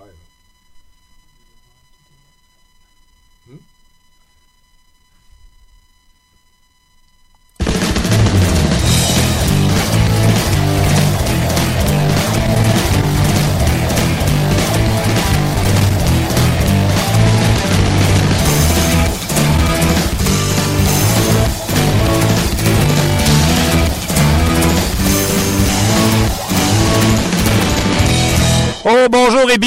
Oh,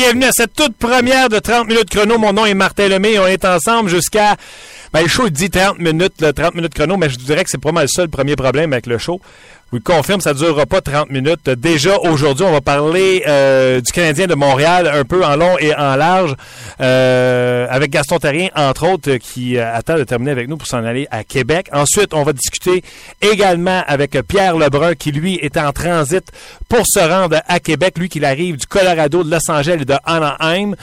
bienvenue à cette toute première de 30 minutes chrono. Mon nom est Martin Lemay on est ensemble jusqu'à... Ben, le show dit 30 minutes, 30 minutes chrono, mais je dirais que c'est pas mal ça le premier problème avec le show le confirme, ça ne durera pas 30 minutes. Déjà aujourd'hui, on va parler euh, du Canadien de Montréal un peu en long et en large, euh, avec Gaston Terrien, entre autres, qui euh, attend de terminer avec nous pour s'en aller à Québec. Ensuite, on va discuter également avec Pierre Lebrun, qui lui est en transit pour se rendre à Québec, lui qui arrive du Colorado, de Los Angeles et de Anaheim.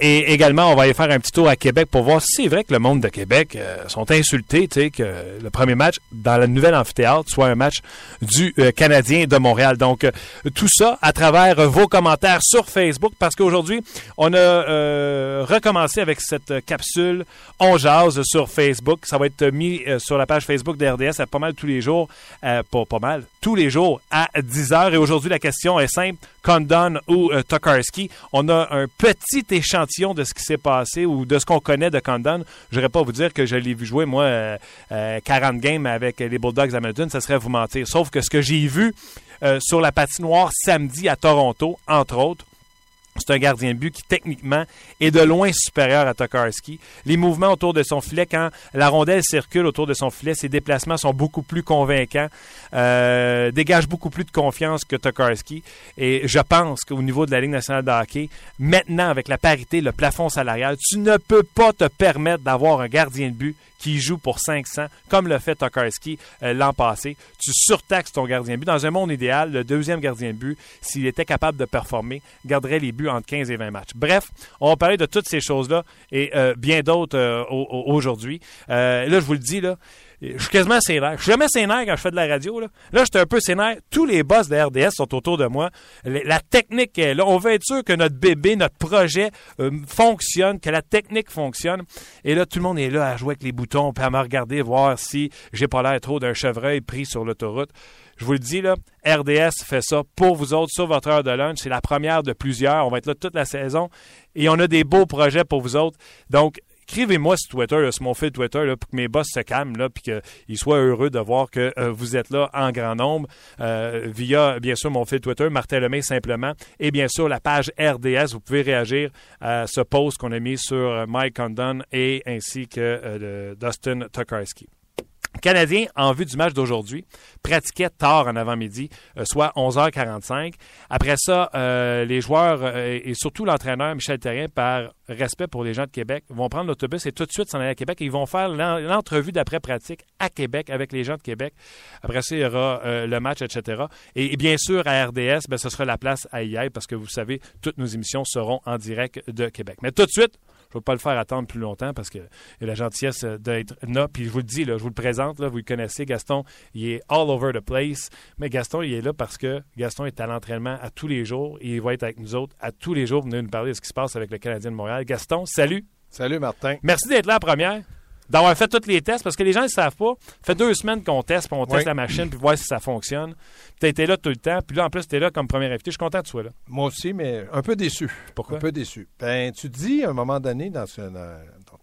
et également, on va aller faire un petit tour à Québec pour voir si c'est vrai que le monde de Québec sont insultés, tu sais, que le premier match dans la nouvelle amphithéâtre soit un match du euh, Canadien de Montréal. Donc, euh, tout ça à travers vos commentaires sur Facebook parce qu'aujourd'hui, on a euh, recommencé avec cette capsule On jase sur Facebook. Ça va être mis sur la page Facebook de RDS à pas mal tous les jours. pas, pas mal, tous les jours à 10 heures. Et aujourd'hui, la question est simple. Condon ou Tokarski? On a un petit échantillon de ce qui s'est passé ou de ce qu'on connaît de Condon. Je ne pas vous dire que je l'ai vu jouer, moi, 40 games avec les Bulldogs Hamilton. Ça serait vous mentir. Sauf que ce que j'ai vu euh, sur la patinoire samedi à Toronto, entre autres, c'est un gardien de but qui, techniquement, est de loin supérieur à Tokarski. Les mouvements autour de son filet, quand la rondelle circule autour de son filet, ses déplacements sont beaucoup plus convaincants, euh, dégagent beaucoup plus de confiance que Tokarski. Et je pense qu'au niveau de la Ligue nationale de hockey, maintenant, avec la parité, le plafond salarial, tu ne peux pas te permettre d'avoir un gardien de but qui joue pour 500, comme le fait Tokarski euh, l'an passé. Tu surtaxes ton gardien de but. Dans un monde idéal, le deuxième gardien de but, s'il était capable de performer, garderait les buts entre 15 et 20 matchs. Bref, on va parler de toutes ces choses-là et euh, bien d'autres euh, aujourd'hui. là, je vous le dis, là, je suis quasiment sénère. Je suis jamais sénère quand je fais de la radio. Là, là j'étais un peu sénère. Tous les boss de RDS sont autour de moi. La technique est là. On veut être sûr que notre bébé, notre projet euh, fonctionne, que la technique fonctionne. Et là, tout le monde est là à jouer avec les boutons, puis à me regarder, voir si j'ai pas l'air trop d'un chevreuil pris sur l'autoroute. Je vous le dis, là, RDS fait ça pour vous autres sur votre heure de lunch. C'est la première de plusieurs. On va être là toute la saison. Et on a des beaux projets pour vous autres. Donc, écrivez-moi sur Twitter, sur mon fil Twitter, pour que mes boss se calment, puis qu'ils soient heureux de voir que euh, vous êtes là en grand nombre euh, via, bien sûr, mon fil Twitter, Martin Lemay simplement, et bien sûr la page RDS. Vous pouvez réagir à ce post qu'on a mis sur euh, Mike Condon et ainsi que Dustin Tokarski. Canadien, en vue du match d'aujourd'hui, pratiquait tard en avant-midi, euh, soit 11h45. Après ça, euh, les joueurs euh, et surtout l'entraîneur Michel Terrien, par respect pour les gens de Québec, vont prendre l'autobus et tout de suite s'en aller à Québec. ils vont faire l'entrevue d'après-pratique à Québec avec les gens de Québec. Après ça, il y aura le match, etc. Et, bien sûr, à RDS, ben, ce sera la place à y parce que vous savez, toutes nos émissions seront en direct de Québec. Mais tout de suite, je ne veux pas le faire attendre plus longtemps parce que y a la gentillesse d'être là. Puis je vous le dis, là, je vous le présente, là, vous le connaissez, Gaston, il est all over the place. Mais Gaston, il est là parce que Gaston est à l'entraînement à tous les jours et il va être avec nous autres à tous les jours. Venez nous parler de ce qui se passe avec le Canadien de Montréal. Gaston, salut. Salut Martin. Merci d'être là première d'avoir fait tous les tests parce que les gens ne savent pas. fait deux semaines qu'on teste, puis on teste la machine, puis voir si ça fonctionne. Tu as été là tout le temps, puis là, en plus, tu es là comme premier invité. Je suis content que tu sois là. Moi aussi, mais un peu déçu. Pourquoi? Un peu déçu. Ben, tu dis à un moment donné dans,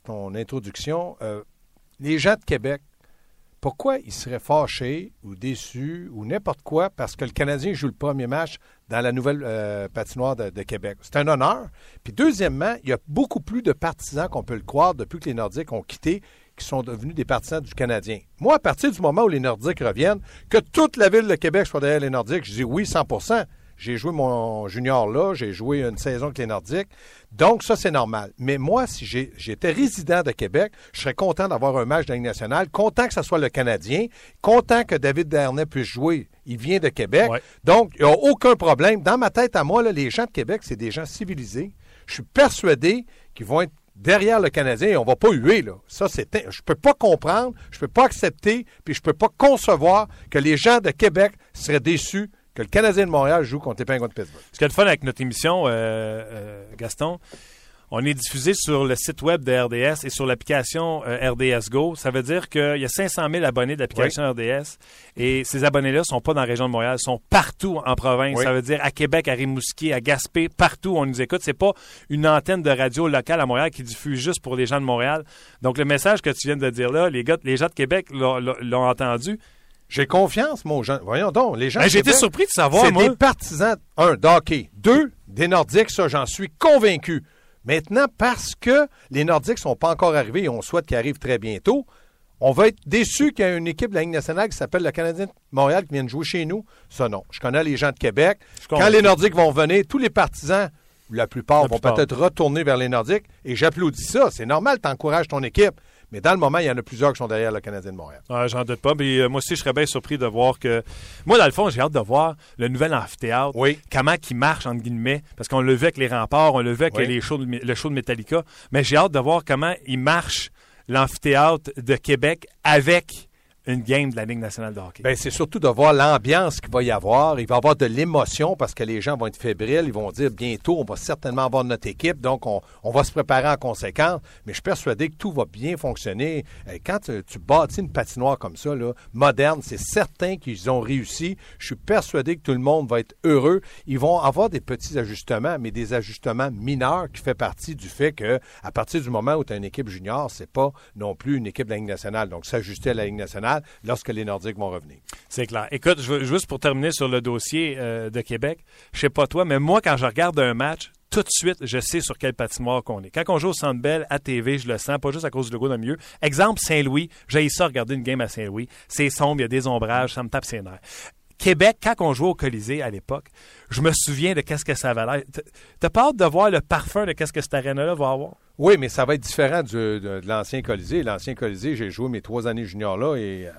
ton introduction, euh, les gens de Québec, pourquoi ils seraient fâchés ou déçus ou n'importe quoi parce que le Canadien joue le premier match dans la nouvelle euh, patinoire de, de Québec. C'est un honneur. Puis deuxièmement, il y a beaucoup plus de partisans qu'on peut le croire depuis que les Nordiques ont quitté qui sont devenus des partisans du Canadien. Moi, à partir du moment où les Nordiques reviennent, que toute la ville de Québec soit derrière les Nordiques, je dis oui, 100 j'ai joué mon junior là, j'ai joué une saison avec les Nordiques. Donc, ça, c'est normal. Mais moi, si j'étais résident de Québec, je serais content d'avoir un match de la Ligue nationale, content que ce soit le Canadien, content que David Dernay puisse jouer. Il vient de Québec. Donc, il n'y a aucun problème. Dans ma tête à moi, les gens de Québec, c'est des gens civilisés. Je suis persuadé qu'ils vont être derrière le Canadien et on va pas huer. Là. Ça, c'est, je peux pas comprendre, je peux pas accepter, puis je peux pas concevoir que les gens de Québec seraient déçus que le Canadien de Montréal joue contre les Penguins de Pittsburgh. Ce qui est le fun avec notre émission, euh, euh, Gaston, on est diffusé sur le site web de RDS et sur l'application euh, RDS Go. Ça veut dire qu'il y a 500 000 abonnés de l'application RDS et ces abonnés-là ne sont pas dans la région de Montréal, ils sont partout en province. Oui. Ça veut dire à Québec, à Rimouski, à Gaspé, partout on nous écoute. C'est pas une antenne de radio locale à Montréal qui diffuse juste pour les gens de Montréal. Donc le message que tu viens de dire là, les, gars, les gens de Québec l'ont entendu. J'ai confiance, mon gens. Voyons donc, les gens. Ben, Québec, surpris de savoir, C'est des partisans, un, d'hockey. Deux, des Nordiques, ça, j'en suis convaincu. Maintenant, parce que les Nordiques sont pas encore arrivés et on souhaite qu'ils arrivent très bientôt, on va être déçu qu'il y ait une équipe de la Ligue nationale qui s'appelle le Canadien de Montréal qui vienne jouer chez nous. Ça, non. Je connais les gens de Québec. Quand les Nordiques vont venir, tous les partisans, la plupart, La vont peut-être retourner vers les Nordiques et j'applaudis ça. C'est normal, t'encourages ton équipe. Mais dans le moment, il y en a plusieurs qui sont derrière le Canadien de Montréal. Ouais, J'en doute pas. Mais euh, moi aussi, je serais bien surpris de voir que. Moi, dans le fond, j'ai hâte de voir le nouvel amphithéâtre. Oui. Comment il marche, entre guillemets. Parce qu'on le vu avec les remparts, on le vu avec Oui. les shows de- le show de Metallica. Mais j'ai hâte de voir comment il marche l'amphithéâtre de Québec avec une game de la Ligue nationale de hockey. Ben, c'est surtout de voir l'ambiance qu'il va y avoir. Il va y avoir de l'émotion parce que les gens vont être fébriles. Ils vont dire bientôt, on va certainement avoir notre équipe. Donc, on, va se préparer en conséquence. Mais je suis persuadé que tout va bien fonctionner. Euh, Quand tu, bâtis une patinoire comme ça, moderne, c'est certain qu'ils ont réussi. Je suis persuadé que tout le monde va être heureux. Ils vont avoir des petits ajustements, mais des ajustements mineurs qui fait partie du fait que à partir du moment où tu as une équipe junior, c'est pas non plus une équipe de la Ligue nationale. Donc, s'ajuster à la Ligue nationale lorsque les Nordiques vont revenir. C'est clair. Écoute, juste pour terminer sur le dossier euh, de Québec, je sais pas toi, mais moi, quand je regarde un match, tout de suite, je sais sur quelle patinoire qu'on est. Quand on joue au Centre Bell à TV, je le sens, pas juste à cause du logo le milieu. Exemple, Saint-Louis, j'ai ça regarder une game à Saint-Louis. C'est sombre, il y a des ombrages, ça me tape ses nerfs. Québec, quand on jouait au Colisée à l'époque, je me souviens de qu'est-ce que ça avait l'air. T'as pas hâte de voir le parfum de qu'est-ce que cette arène-là va avoir? Oui, mais ça va être différent de, de l'ancien Colisée. L'ancien Colisée, j'ai joué mes trois années juniors là et euh,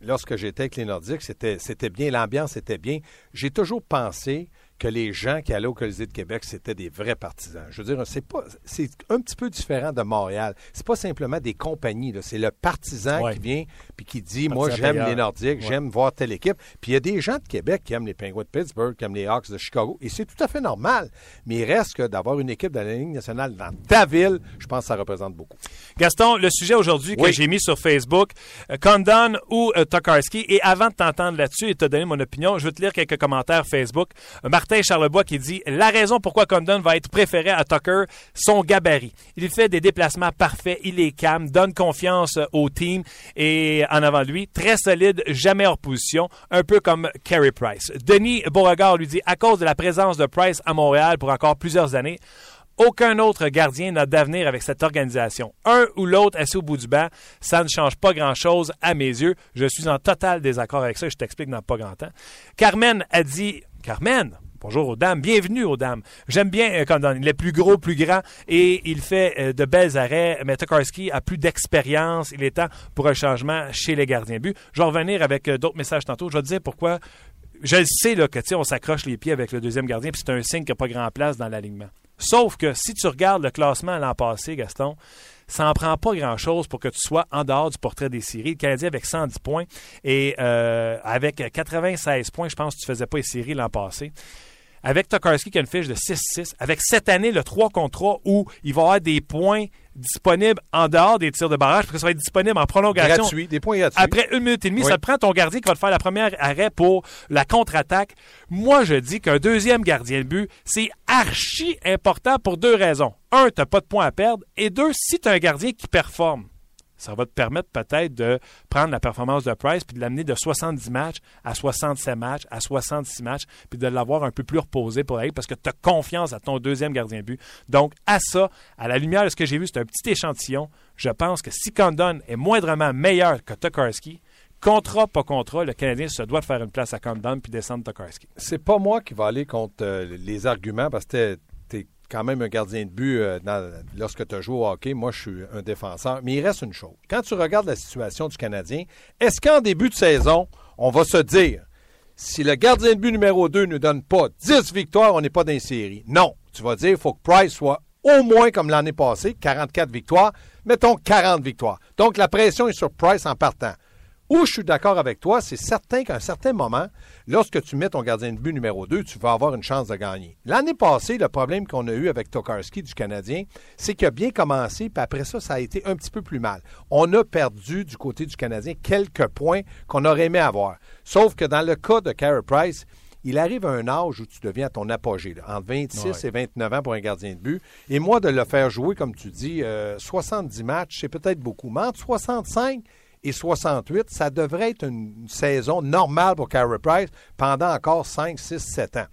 lorsque j'étais avec les Nordiques, c'était bien, l'ambiance était bien. J'ai toujours pensé que les gens qui allaient au Colisée de Québec, c'était des vrais partisans. Je veux dire, c'est pas, c'est un petit peu différent de Montréal. C'est pas simplement des compagnies, c'est le partisan Ouais. qui vient puis qui dit, moi, j'aime les Nordiques, Ouais. j'aime voir telle équipe. Puis il y a des gens de Québec qui aiment les Penguins de Pittsburgh, qui aiment les Hawks de Chicago, et c'est tout à fait normal. Mais il reste que d'avoir une équipe de la Ligue nationale dans ta ville, je pense que ça représente beaucoup. Gaston, le sujet aujourd'hui que j'ai mis sur Facebook, euh, Condon ou euh, Tokarski. Et avant de t'entendre là-dessus et de te donner mon opinion, je vais te lire quelques commentaires Facebook. Euh, Martin Charlebois qui dit La raison pourquoi Condon va être préféré à Tucker, son gabarit. Il fait des déplacements parfaits, il est calme, donne confiance au team et en avant lui, très solide, jamais hors position, un peu comme Carey Price. Denis Beauregard lui dit À cause de la présence de Price à Montréal pour encore plusieurs années, aucun autre gardien n'a d'avenir avec cette organisation. Un ou l'autre assis au bout du banc, ça ne change pas grand-chose à mes yeux. Je suis en total désaccord avec ça. Je t'explique dans pas grand temps. Carmen a dit... Carmen Bonjour aux dames, bienvenue aux dames. J'aime bien euh, Condon. Il est plus gros, plus grand et il fait euh, de belles arrêts. Mais Tokarski a plus d'expérience. Il est temps pour un changement chez les gardiens but. Je vais revenir avec euh, d'autres messages tantôt. Je vais te dire pourquoi. Je le sais là, que on s'accroche les pieds avec le deuxième gardien, puis c'est un signe qu'il n'y a pas grand place dans l'alignement. Sauf que si tu regardes le classement l'an passé, Gaston, ça n'en prend pas grand-chose pour que tu sois en dehors du portrait des séries. Le Canadien avec 110 points et avec 96 points, je pense que tu ne faisais pas les séries l'an passé. Avec Tokarski qui a une fiche de 6-6, avec cette année le 3 contre 3 où il va y avoir des points disponibles en dehors des tirs de barrage, parce que ça va être disponible en prolongation. Gratuit, des points gratuits. Après une minute et demie, Oui. ça te prend ton gardien qui va te faire la première arrêt pour la contre-attaque. Moi, je dis qu'un deuxième gardien de but, c'est archi important pour deux raisons. Un, tu n'as pas de points à perdre. Et deux, si tu as un gardien qui performe, ça va te permettre peut-être de prendre la performance de Price puis de l'amener de 70 matchs à 67 matchs, à 66 matchs, puis de l'avoir un peu plus reposé pour aller parce que tu as confiance à ton deuxième gardien but. Donc, à ça, à la lumière de ce que j'ai vu, c'est un petit échantillon. Je pense que si Condon est moindrement meilleur que Tokarski, contrat, pas contrat, le Canadien se doit de faire une place à Condon puis descendre Tokarski. C'est pas moi qui va aller contre euh, les arguments parce que quand même un gardien de but euh, lorsque tu as joué au hockey. Moi, je suis un défenseur. Mais il reste une chose. Quand tu regardes la situation du Canadien, est-ce qu'en début de saison, on va se dire si le gardien de but numéro 2 ne donne pas 10 victoires, on n'est pas dans les séries? Non. Tu vas dire il faut que Price soit au moins comme l'année passée, 44 victoires. Mettons 40 victoires. Donc, la pression est sur Price en partant. Où je suis d'accord avec toi, c'est certain qu'à un certain moment, lorsque tu mets ton gardien de but numéro 2, tu vas avoir une chance de gagner. L'année passée, le problème qu'on a eu avec Tokarski du Canadien, c'est qu'il a bien commencé, puis après ça, ça a été un petit peu plus mal. On a perdu du côté du Canadien quelques points qu'on aurait aimé avoir. Sauf que dans le cas de Carey Price, il arrive à un âge où tu deviens à ton apogée, là, entre 26 et 29 ans pour un gardien de but. Et moi, de le faire jouer, comme tu dis, 70 matchs, c'est peut-être beaucoup. Mais entre 65 et 68, ça devrait être une saison normale pour Carey Price pendant encore 5, 6, 7 ans.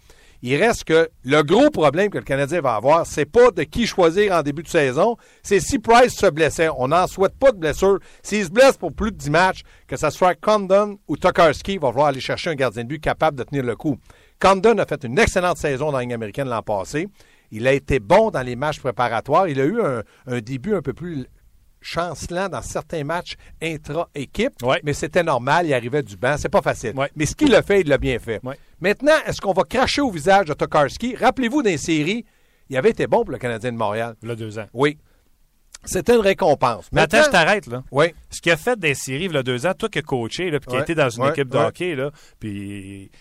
Il reste que le gros problème que le Canadien va avoir, c'est pas de qui choisir en début de saison, c'est si Price se blessait. On n'en souhaite pas de blessure. S'il se blesse pour plus de 10 matchs, que ce soit Condon ou Tokarski, va falloir aller chercher un gardien de but capable de tenir le coup. Condon a fait une excellente saison dans la Ligue américaine l'an passé. Il a été bon dans les matchs préparatoires. Il a eu un début un peu plus chancelant dans certains matchs intra-équipe, Ouais. mais c'était normal, il arrivait du banc, c'est pas facile. Ouais. Mais ce qu'il a fait, il l'a bien fait. Ouais. Maintenant, est-ce qu'on va cracher au visage de Tokarski? Rappelez-vous des séries, il avait été bon pour le Canadien de Montréal. Il y a deux ans. Oui. C'était une récompense. Mais attends, je t'arrête, là. Oui. Ce qu'il a fait des séries, il y a deux ans, toi qui as coaché, là, puis qui a été dans une équipe de hockey, là, puis...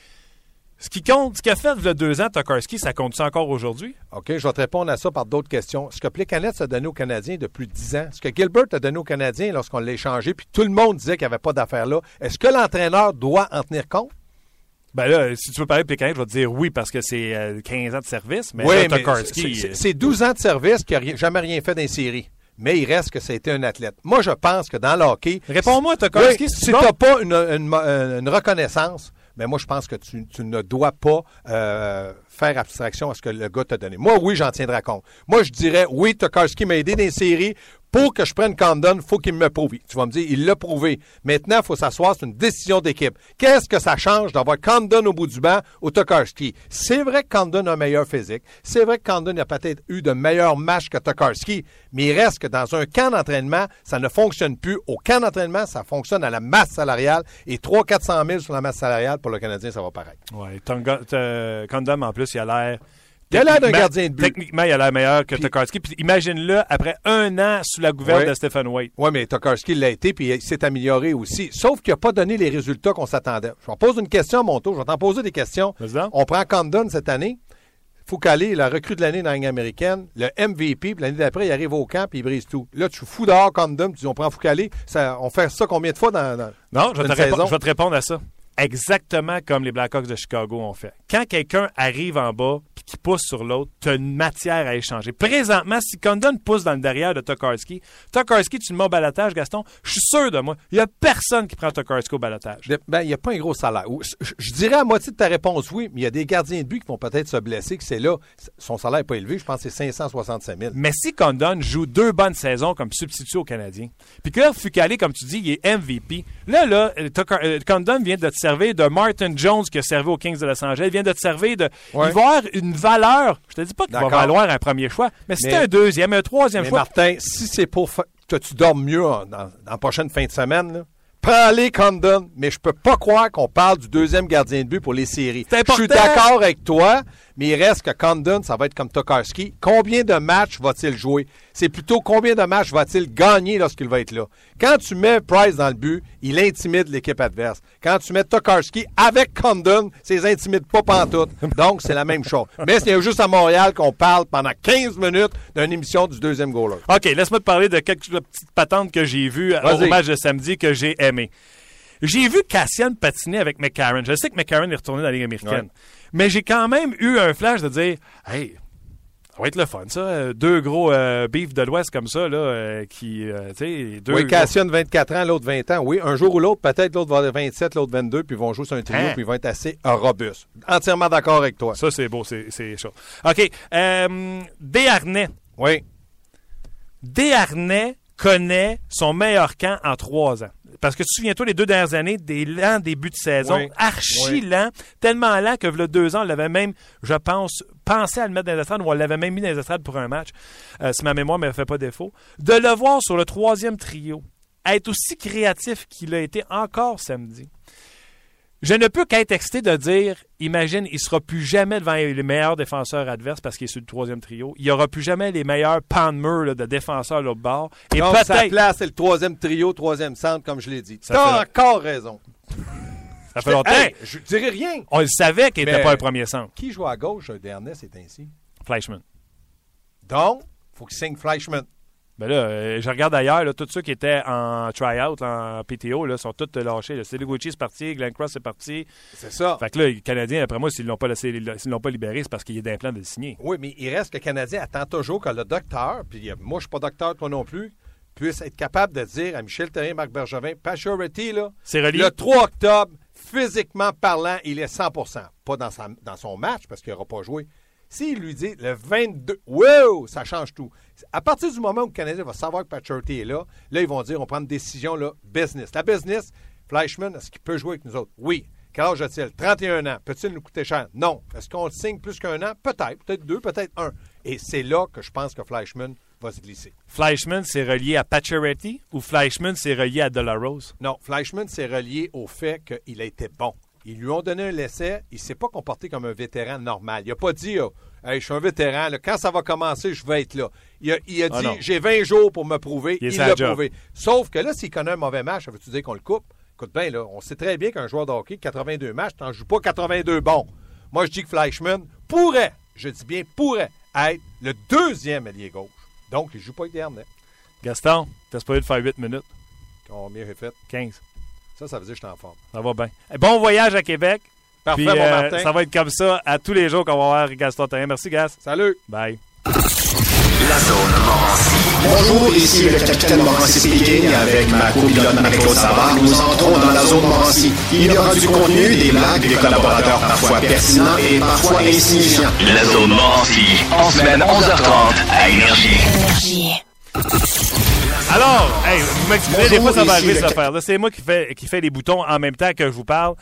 Ce qui compte, ce qu'il a fait il y a deux ans, Tokarski, ça compte-tu encore aujourd'hui? OK, je vais te répondre à ça par d'autres questions. Ce que Plekanec a donné aux Canadiens depuis 10 ans, ce que Gilbert a donné aux Canadiens lorsqu'on l'a échangé, puis tout le monde disait qu'il n'y avait pas d'affaire là, est-ce que l'entraîneur doit en tenir compte? Ben là, si tu veux parler de Pékin, je vais te dire oui parce que c'est euh, 15 ans de service, mais oui, Tokarski... c'est- c'est- c'est 12 ans de service qui n'a jamais rien fait dans les séries. Mais il reste que ça a été un athlète. Moi, je pense que dans le hockey... Réponds-moi, Tokarski, Oui, c'est si bon? tu n'as pas une, une- une reconnaissance, mais moi, je pense que tu, ne dois pas euh, faire abstraction à ce que le gars t'a donné. Moi, oui, j'en tiendrai compte. Moi, je dirais, oui, Tokarski m'a aidé dans les séries. Pour que je prenne Condon, il faut qu'il me prouve. Tu vas me dire, il l'a prouvé. Maintenant, il faut s'asseoir, c'est une décision d'équipe. Qu'est-ce que ça change d'avoir Condon au bout du banc ou Tokarski? C'est vrai que Condon a un meilleur physique. C'est vrai que Condon a peut-être eu de meilleurs matchs que Tokarski. Mais il reste que dans un camp d'entraînement, ça ne fonctionne plus. Au camp d'entraînement, ça fonctionne à la masse salariale. Et 300-400 000 sur la masse salariale, pour le Canadien, ça va. Ouais, Tonga- t- Condom, en plus, il a l'air... Il a l'air d'un techniquement- gardien de but. Techniquement, il a l'air meilleur que Puis- Tokarski. Puis imagine-le, après un an sous la gouverne Ouais. de Stephen Waite. Oui, mais Tokarski l'a été, puis il s'est amélioré aussi. Sauf qu'il n'a pas donné les résultats qu'on s'attendait. Je vais pose une question à mon tour. Je vais t'en poser des questions. On prend Condon cette année. Foucault, la recrue de l'année dans la Ligue américaine, le MVP, puis l'année d'après, il arrive au camp, puis il brise tout. Là, tu fous dehors Condon, tu dis on prend Foucault. Ça, on fait ça combien de fois dans. dans- Non, je vais, te saison? je vais te répondre à ça. Exactement comme les Blackhawks de Chicago ont fait. Quand quelqu'un arrive en bas puis qui pousse sur l'autre, tu as une matière à échanger. Présentement, si Condon pousse dans le derrière de Tokarski, Tokarski, tu le mets au balotage, Gaston, je suis sûr de moi, il n'y a personne qui prend Tokarski au balotage. Ben, il n'y a pas un gros salaire. Je, dirais à moitié de ta réponse oui, mais il y a des gardiens de but qui vont peut-être se blesser, que c'est là. Son salaire n'est pas élevé, je pense que c'est 565 000. Mais si Condon joue deux bonnes saisons comme substitut aux Canadiens, puis que là, Fucalé, comme tu dis, il est MVP, là, là, euh, euh, Condon vient de te servir de Martin Jones qui a servi aux Kings de Los Angeles, il vient de te servir de... Ouais. Il va avoir une valeur, je te dis pas qu'il va valoir un premier choix, mais si un deuxième, un troisième Mais choix... Martin, si c'est pour que tu dormes mieux en- dans, dans la prochaine fin de semaine, là, prends-les Condon, mais je peux pas croire qu'on parle du deuxième gardien de but pour les séries. Je suis d'accord avec toi, mais il reste que Condon, ça va être comme Tokarski. Combien de matchs va-t-il jouer? C'est plutôt combien de matchs va-t-il gagner lorsqu'il va être là? Quand tu mets Price dans le but, il intimide l'équipe adverse. Quand tu mets Tokarski avec Condon, ça les intimide pas pantoute. Donc, c'est la même chose. Mais c'est juste à Montréal qu'on parle pendant 15 minutes d'une émission du deuxième goaler. OK, laisse-moi te parler de quelques petites patentes que j'ai vues au match de samedi que j'ai aimé. J'ai vu Cassian patiner avec McCarron. Je sais que McCarron est retourné dans la Ligue américaine. Ouais. Mais j'ai quand même eu un flash de dire Hey, va être le fun, ça. Deux gros euh, beefs de l'Ouest comme ça, là, euh, qui, euh, tu sais, deux. Oui, gros- Cassian, 24 ans, l'autre 20 ans. Oui, un jour ou l'autre, peut-être l'autre va avoir 27, l'autre 22, puis ils vont jouer sur un trio, Hein? puis ils vont être assez robustes. Entièrement d'accord avec toi. Ça, c'est beau, c'est c'est chaud. OK. Euh, Desharnais. Oui. Desharnais connaît son meilleur camp en trois ans. Parce que tu te souviens-toi, les deux dernières années, des lents débuts de saison, Oui. archi Oui. lents, tellement lents que le deux ans, on l'avait même, je pense, pensé à le mettre dans les estrades ou on l'avait même mis dans les estrades pour un match, euh, si ma mémoire ne me fait pas défaut. De le voir sur le troisième trio, être aussi créatif qu'il a été encore samedi. Je ne peux qu'être excité de dire, imagine, il sera plus jamais devant les meilleurs défenseurs adverses parce qu'il est sur le troisième trio. Il n'y aura plus jamais les meilleurs pan de de défenseurs l'autre bord. Et Donc, sa place, c'est le troisième trio, troisième centre, comme je l'ai dit. Tu as encore raison. Ça fait longtemps. je dirais rien. On le savait qu'il n'était pas un premier centre. Qui joue à gauche, dernier, c'est ainsi? Fleischmann. Donc, il faut qu'il signe Fleischmann. Ben là, euh, je regarde ailleurs, tous ceux qui étaient en try-out, en PTO, là, sont tous lâchés. Cédric Gucci est parti, Glenn Cross est parti. C'est ça. Fait que là, les Canadiens, après moi, s'ils ne l'ont pas, laissé, l'ont pas libéré, c'est parce qu'il est d'un plan de le signer. Oui, mais il reste que le Canadien attend toujours que le docteur, puis euh, moi, je suis pas docteur, toi non plus, puisse être capable de dire à Michel Terrien, Marc Bergevin, Pachority, là, le 3 octobre, physiquement parlant, il est 100% Pas dans, dans son match, parce qu'il n'aura pas joué, s'il lui dit le 22, wow, ça change tout. À partir du moment où le Canadien va savoir que Paturity est là, là, ils vont dire on prend une décision là, business. La business, Fleischmann, est-ce qu'il peut jouer avec nous autres? Oui. Quel âge a-t-il? 31 ans. Peut-il nous coûter cher? Non. Est-ce qu'on le signe plus qu'un an? Peut-être. Peut-être deux, peut-être un. Et c'est là que je pense que Fleischmann va se glisser. Fleischmann, c'est relié à Pacioretty ou Fleischmann, c'est relié à Delarose? Non, Fleischmann, c'est relié au fait qu'il a été bon. Ils lui ont donné un essai. Il ne s'est pas comporté comme un vétéran normal. Il n'a pas dit oh, je suis un vétéran. Quand ça va commencer, je vais être là. Il a, a ah dit J'ai 20 jours pour me prouver. Il l'a prouvé. Sauf que là, s'il connaît un mauvais match, ça veut-tu dire qu'on le coupe? Écoute bien, là, on sait très bien qu'un joueur de hockey, 82 matchs, tu n'en joues pas 82 bons. Moi, je dis que Fleischmann pourrait, je dis bien pourrait, être le deuxième allié gauche. Donc, il ne joue pas avec des Gaston, t'as pas de faire 8 minutes. Combien j'ai fait 15. Ça, ça veut dire que je suis en forme. Ça va bien. Bon voyage à Québec. Parfait, mon euh, Martin. Ça va être comme ça à tous les jours qu'on va voir Gaston Terrain. Merci, Gas. Salut. Bye. La zone Morancy. Bonjour, ici le capitaine Morancy speaking avec ma copilote Marie-Claude Savard. Nous entrons dans la zone Morancy. Il y aura du contenu, des blagues, des collaborateurs parfois pertinents et parfois insignifiants. La zone Morancy. En semaine 11h30 à Énergie. Énergie. Alors, hey, vous m'excusez, des fois ça va arriver cette affaire-là. C'est moi qui fais, qui les boutons en même temps que je vous parle.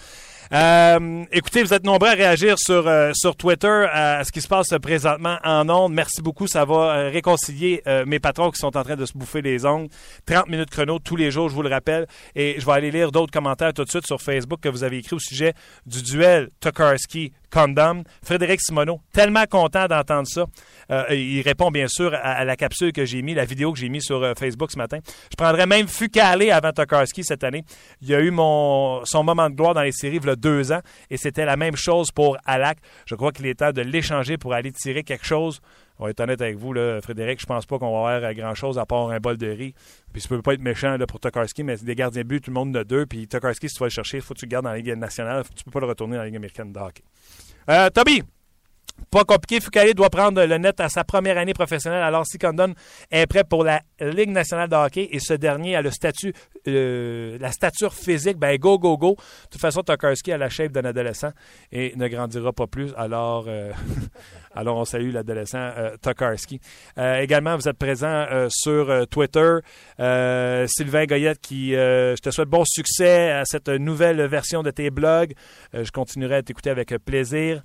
Euh, écoutez, vous êtes nombreux à réagir sur, euh, sur Twitter à ce qui se passe présentement en ondes. Merci beaucoup. Ça va euh, réconcilier mes patrons qui sont en train de se bouffer les ongles. 30 minutes chrono tous les jours, je vous le rappelle. Et je vais aller lire d'autres commentaires tout de suite sur Facebook que vous avez écrit au sujet du duel Tokarski Condom. Frédéric Simoneau, tellement content d'entendre ça. Euh, il répond bien sûr à, la capsule que j'ai mis, la vidéo que j'ai mis sur euh, Facebook ce matin. Je prendrais même Fucalé avant Tokarski cette année. Il y a eu mon, son moment de gloire dans les séries il y a deux ans et c'était la même chose pour Alak. Je crois qu'il est temps de l'échanger pour aller tirer quelque chose. On va être honnête avec vous, là, Frédéric, je pense pas qu'on va avoir grand-chose à part un bol de riz. Puis ça peut pas être méchant là, pour Tokarski, mais des gardiens but, tout le monde de deux. Puis Tokarski, si tu vas le chercher, il faut que tu le gardes dans la Ligue nationale. Tu peux pas le retourner dans la Ligue américaine de hockey. Euh, Toby, pas compliqué, Foucault doit prendre le net à sa première année professionnelle. Alors, si Condon est prêt pour la Ligue nationale de hockey et ce dernier a le statut, euh, la stature physique, ben go, go, go. De toute façon, Tokarski a la shape d'un adolescent et ne grandira pas plus. Alors, euh, on salue l'adolescent euh, Tokarski. également, vous êtes présent sur Twitter. Sylvain Goyette qui, je te souhaite bon succès à cette nouvelle version de tes blogs. je continuerai à t'écouter avec plaisir.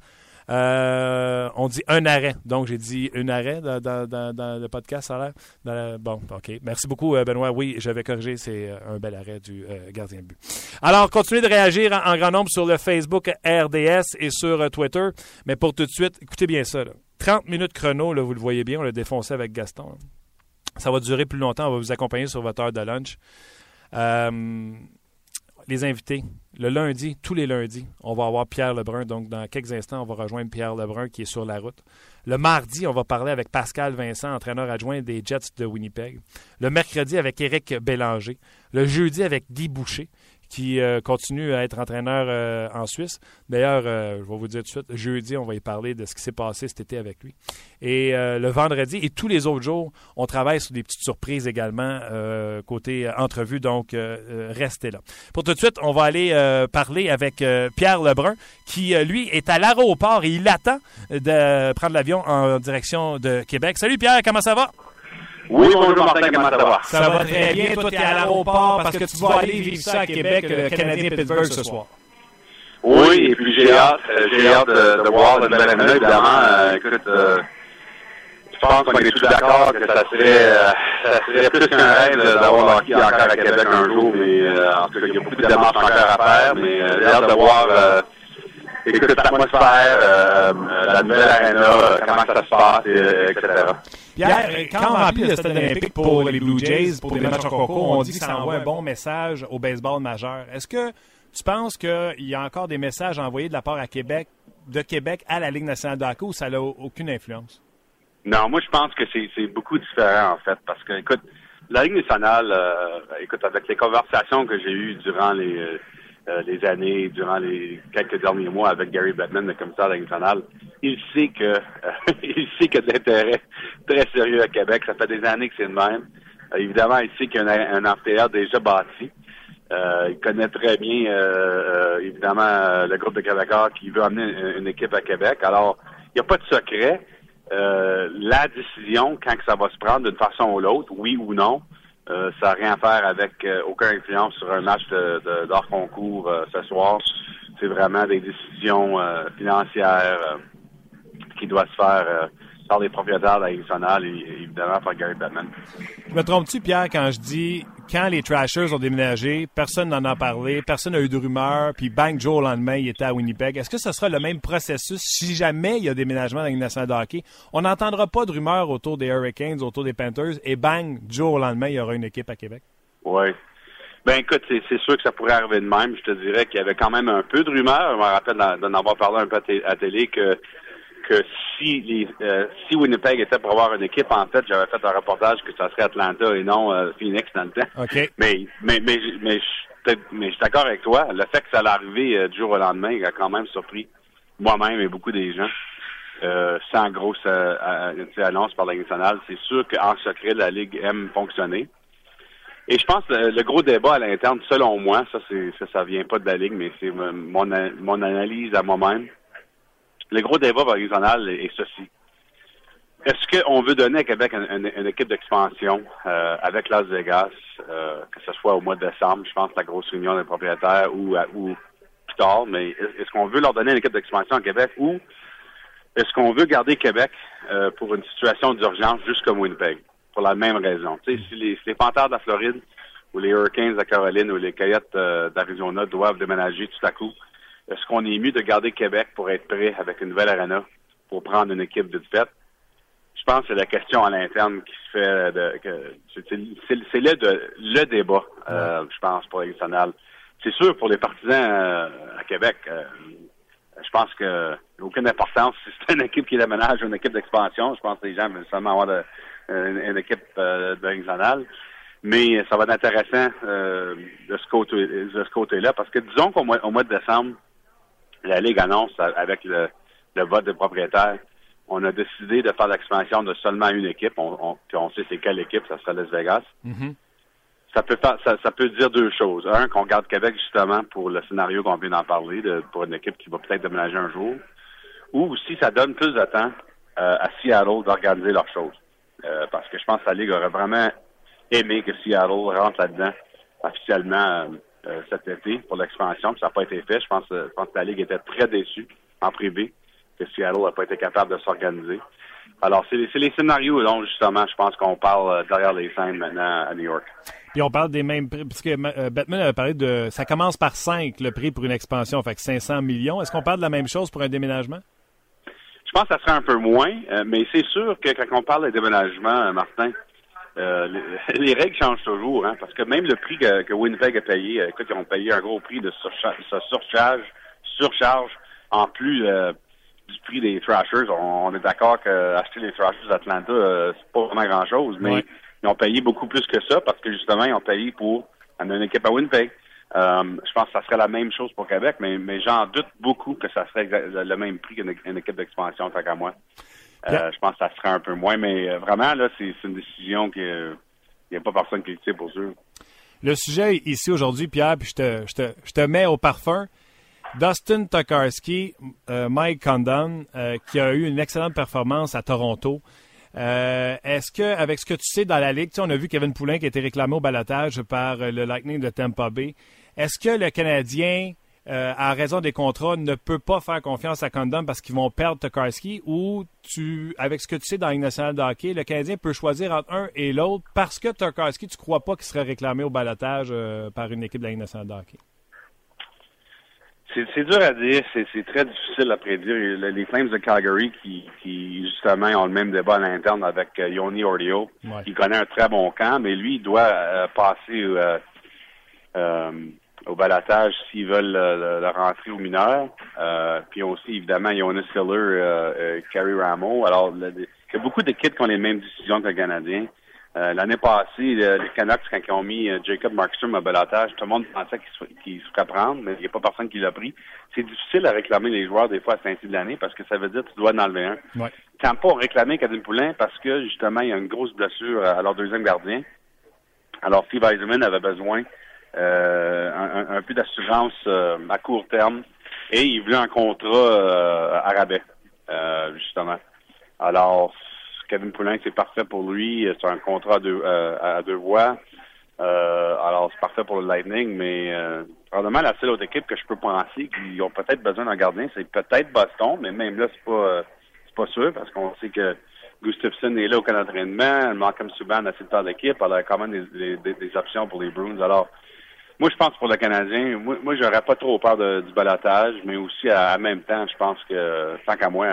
Euh, on dit un arrêt. Donc, j'ai dit un arrêt dans, le podcast, ça a l'air. Bon, OK. Merci beaucoup, euh, Benoît. Oui, j'avais corrigé. C'est euh, un bel arrêt du gardien de but. Alors, continuez de réagir en, grand nombre sur le Facebook RDS et sur Twitter. Mais pour tout de suite, écoutez bien ça. 30 minutes chrono, là, vous le voyez bien, on l'a défoncé avec Gaston. Ça va durer plus longtemps. On va vous accompagner sur votre heure de lunch. Les invités, le lundi, tous les lundis, on va avoir Pierre Lebrun. Donc, dans quelques instants, on va rejoindre Pierre Lebrun qui est sur la route. Le mardi, on va parler avec Pascal Vincent, entraîneur adjoint des Jets de Winnipeg. Le mercredi, avec Éric Bélanger. Le jeudi, avec Guy Boucher qui euh, continue à être entraîneur euh, en Suisse. D'ailleurs, euh, je vais vous dire tout de suite, jeudi, on va y parler de ce qui s'est passé cet été avec lui. Et le vendredi et tous les autres jours, on travaille sur des petites surprises également côté entrevue, donc restez là. Pour tout de suite, on va aller parler avec Pierre Lebrun, qui, lui, est à l'aéroport et il attend de prendre l'avion en direction de Québec. Salut Pierre, comment ça va? Oui, bonjour Martin, comment ça va? Ça va très bien. Toi, tu es à l'aéroport parce que tu vas aller vivre ça à Québec, le Canadien Pittsburgh ce soir. Oui, et puis j'ai hâte, euh, j'ai hâte de, voir le nouvel événement, évidemment. Euh, écoute, euh, pense qu'on est tous d'accord que ça serait, euh, ça serait plus qu'un rêve d'avoir le hockey encore à Québec un jour, mais euh, en tout cas, il y a beaucoup de démarches encore à faire, mais euh, j'ai hâte de voir euh, écoute, l'atmosphère, euh, euh, la nouvelle arena, euh, comment ça se passe, et, etc. Pierre, quand on remplit le stade olympique pour les Blue Jays, pour des matchs en concours, on dit que ça envoie un bon message au baseball majeur. Est-ce que tu penses qu'il y a encore des messages envoyés de la part à Québec, de Québec à la Ligue nationale de hockey ou ça n'a aucune influence? Non, moi je pense que c'est c'est beaucoup différent en fait, parce que écoute, la Ligue nationale, euh, écoute, avec les conversations que j'ai eues durant les euh, euh, les années, durant les quelques derniers mois avec Gary Bettman, le commissaire nationale, il sait que il sait qu'il y a de l'intérêt très sérieux à Québec. Ça fait des années que c'est le même. Euh, évidemment, il sait qu'il y a un, un déjà bâti. Euh, il connaît très bien, euh, euh, évidemment, euh, le groupe de Québécois qui veut amener une, équipe à Québec. Alors, il n'y a pas de secret. Euh, la décision, quand que ça va se prendre d'une façon ou l'autre, oui ou non, euh, ça n'a rien à faire avec euh, influence sur un match de, de, d'hors concours euh, ce soir. C'est vraiment des décisions euh, financières euh, qui doivent se faire euh, par les propriétaires de la et évidemment par Gary Bettman. Je me trompe-tu, Pierre, quand je dis quand les Trashers ont déménagé, personne n'en a parlé, personne n'a eu de rumeur, puis bang, Joe, au lendemain, il était à Winnipeg. Est-ce que ce sera le même processus si jamais il y a déménagement dans nationale de hockey? On n'entendra pas de rumeurs autour des Hurricanes, autour des Panthers, et bang, Joe, au lendemain, il y aura une équipe à Québec. Oui. Ben écoute, c'est, sûr que ça pourrait arriver de même. Je te dirais qu'il y avait quand même un peu de rumeurs. Je me rappelle d'en, avoir parlé un peu à télé que que si les euh, si Winnipeg était pour avoir une équipe, en fait, j'avais fait un reportage que ça serait Atlanta et non euh, Phoenix dans le temps. OK. Mais mais mais mais je mais je suis d'accord avec toi. Le fait que ça allait arriver euh, du jour au lendemain il a quand même surpris moi-même et beaucoup des gens. Euh, sans grosse euh, euh, annonce par la nationale, c'est sûr qu'en secret, la Ligue aime fonctionner. Et je pense que le, le gros débat à l'interne, selon moi, ça c'est ça, ça vient pas de la Ligue, mais c'est mon, mon analyse à moi-même. Le gros débat nationale est, ceci. Est-ce qu'on veut donner à Québec une, équipe d'expansion euh, avec Las Vegas, euh, que ce soit au mois de décembre, je pense, la grosse réunion des propriétaires ou, à- ou plus tard, mais est- est-ce qu'on veut leur donner une équipe d'expansion à Québec ou est-ce qu'on veut garder Québec euh, pour une situation d'urgence comme Winnipeg? Pour la même raison? Si les, les Panthers de la Floride ou les Hurricanes de la Caroline ou les Coyotes euh, d'Arizona doivent déménager tout à coup, est-ce qu'on est mieux de garder Québec pour être prêt avec une nouvelle arena pour prendre une équipe vite faite? Je pense que c'est la question à l'interne qui se fait. De, que, c'est, c'est- c'est le, de- le débat, euh, je pense, pour les. C'est sûr, pour les partisans euh, à Québec, euh, je pense que aucune importance si c'est une équipe qui déménage ou une équipe d'expansion. Je pense que les gens veulent seulement avoir de- une, une équipe euh, de régionale. Mais ça va être intéressant euh, de ce côté de ce côté-là, parce que disons qu'au mois, au mois de décembre, la Ligue annonce avec le, le vote des propriétaires, on a décidé de faire l'expansion de seulement une équipe. On, on, puis on sait c'est quelle équipe, ça sera Las Vegas. Ça peut faire, ça, ça peut dire deux choses. Un, qu'on garde Québec justement pour le scénario qu'on vient d'en parler, de, pour une équipe qui va peut-être déménager un jour. Ou aussi, ça donne plus de temps euh, à Seattle d'organiser leurs choses. Euh, parce que je pense que la Ligue aurait vraiment aimé que Seattle rentre là-dedans officiellement euh, euh, cet été pour l'expansion. Puis ça n'a pas été fait. Je pense, euh, je pense que la Ligue était très déçue en privé que Seattle n'a pas été capable de s'organiser. Alors, c'est les, scénarios dont, justement, je pense qu'on parle euh, derrière les scènes maintenant à New York. Puis on parle des mêmes prix, parce que euh, Batman avait parlé de. Ça commence par 5, le prix pour une expansion, fait que 500 millions. Est-ce qu'on parle de la même chose pour un déménagement? Je pense que ça serait un peu moins, euh, mais c'est sûr que quand on parle de déménagement, Martin, euh, les, les règles changent toujours, hein, parce que même le prix que, que Winnipeg a payé, euh, écoute, ils ont payé un gros prix de surcha- de surcharge, surcharge, en plus euh, du prix des Thrashers. On, on est d'accord qu'acheter les Thrashers d'Atlanta, euh, c'est pas vraiment grand-chose, mais ils ont payé beaucoup plus que ça, parce que justement, ils ont payé pour amener une équipe à Winnipeg. Euh, je pense que ça serait la même chose pour Québec, mais, mais j'en doute beaucoup que ça serait le même prix qu'une une équipe d'expansion, tant qu'à moi. Euh, je pense que ça serait un peu moins, mais euh, vraiment, là, c'est une décision qui il n'y a pas personne qui le tire pour sûr. Le sujet ici aujourd'hui, Pierre, puis je te, je, te, je te mets au parfum. Dustin Tokarski, euh, Mike Condon, euh, qui a eu une excellente performance à Toronto. Euh, Est-ce que, avec ce que tu sais dans la ligue, tu sais, on a vu Kevin Poulin qui a été réclamé au balotage par le Lightning de Tampa Bay. Est-ce que le Canadien euh, à raison des contrats, ne peut pas faire confiance à Condom parce qu'ils vont perdre Tokarski ou tu, avec ce que tu sais dans la Ligue nationale de hockey, le Canadien peut choisir entre un et l'autre parce que Tokarski, tu crois pas qu'il serait réclamé au balotage euh, par une équipe de la Ligue nationale de hockey? C'est dur à dire, c'est très difficile à prédire. Les Flames de Calgary qui, qui justement ont le même débat à l'interne avec euh, Yoni Ordio, Ouais. qui connaît un très bon camp, mais lui, il doit euh, passer euh, euh, au balatage s'ils veulent euh, le, le rentrer au mineur. Euh, puis aussi, évidemment, Jonas Hiller, euh, euh, Carey Ramo. Alors, il y a beaucoup d'équipes qui ont les mêmes décisions que le Canadien. Euh, L'année passée, le- les Canucks, quand ils ont mis euh, Jacob Markstrom au balatage, tout le monde pensait qu'il se, ferait prendre, mais il n'y a pas personne qui l'a pris. C'est difficile à réclamer les joueurs des fois à cette de l'année parce que ça veut dire que tu dois en enlever un. Ouais. Tampa ont réclamé Kadim Poulin parce que justement, il y a une grosse blessure à leur deuxième gardien. Alors, Steve Eisenman avait besoin euh, un, un- peu d'assurance euh, à court terme et il voulait un contrat euh, à rabais, euh, justement. Alors, Kevin Poulin, c'est parfait pour lui. C'est un contrat à deux, euh, à deux voix. Euh, alors, c'est parfait pour le Lightning, mais probablement la seule autre équipe que je peux penser qui ont peut-être besoin d'un gardien, c'est peut-être Boston, mais même là, c'est pas c'est pas sûr parce qu'on sait que Gustafsson est là au camp d'entraînement, Malcolm Subban a de temps d'équipe, alors il y a quand même des, des- des options pour les Bruins. Alors, moi, je pense pour le Canadien, moi, moi j'aurais pas trop peur de- du balotage, mais aussi à- en même temps, je pense que, tant qu'à moi,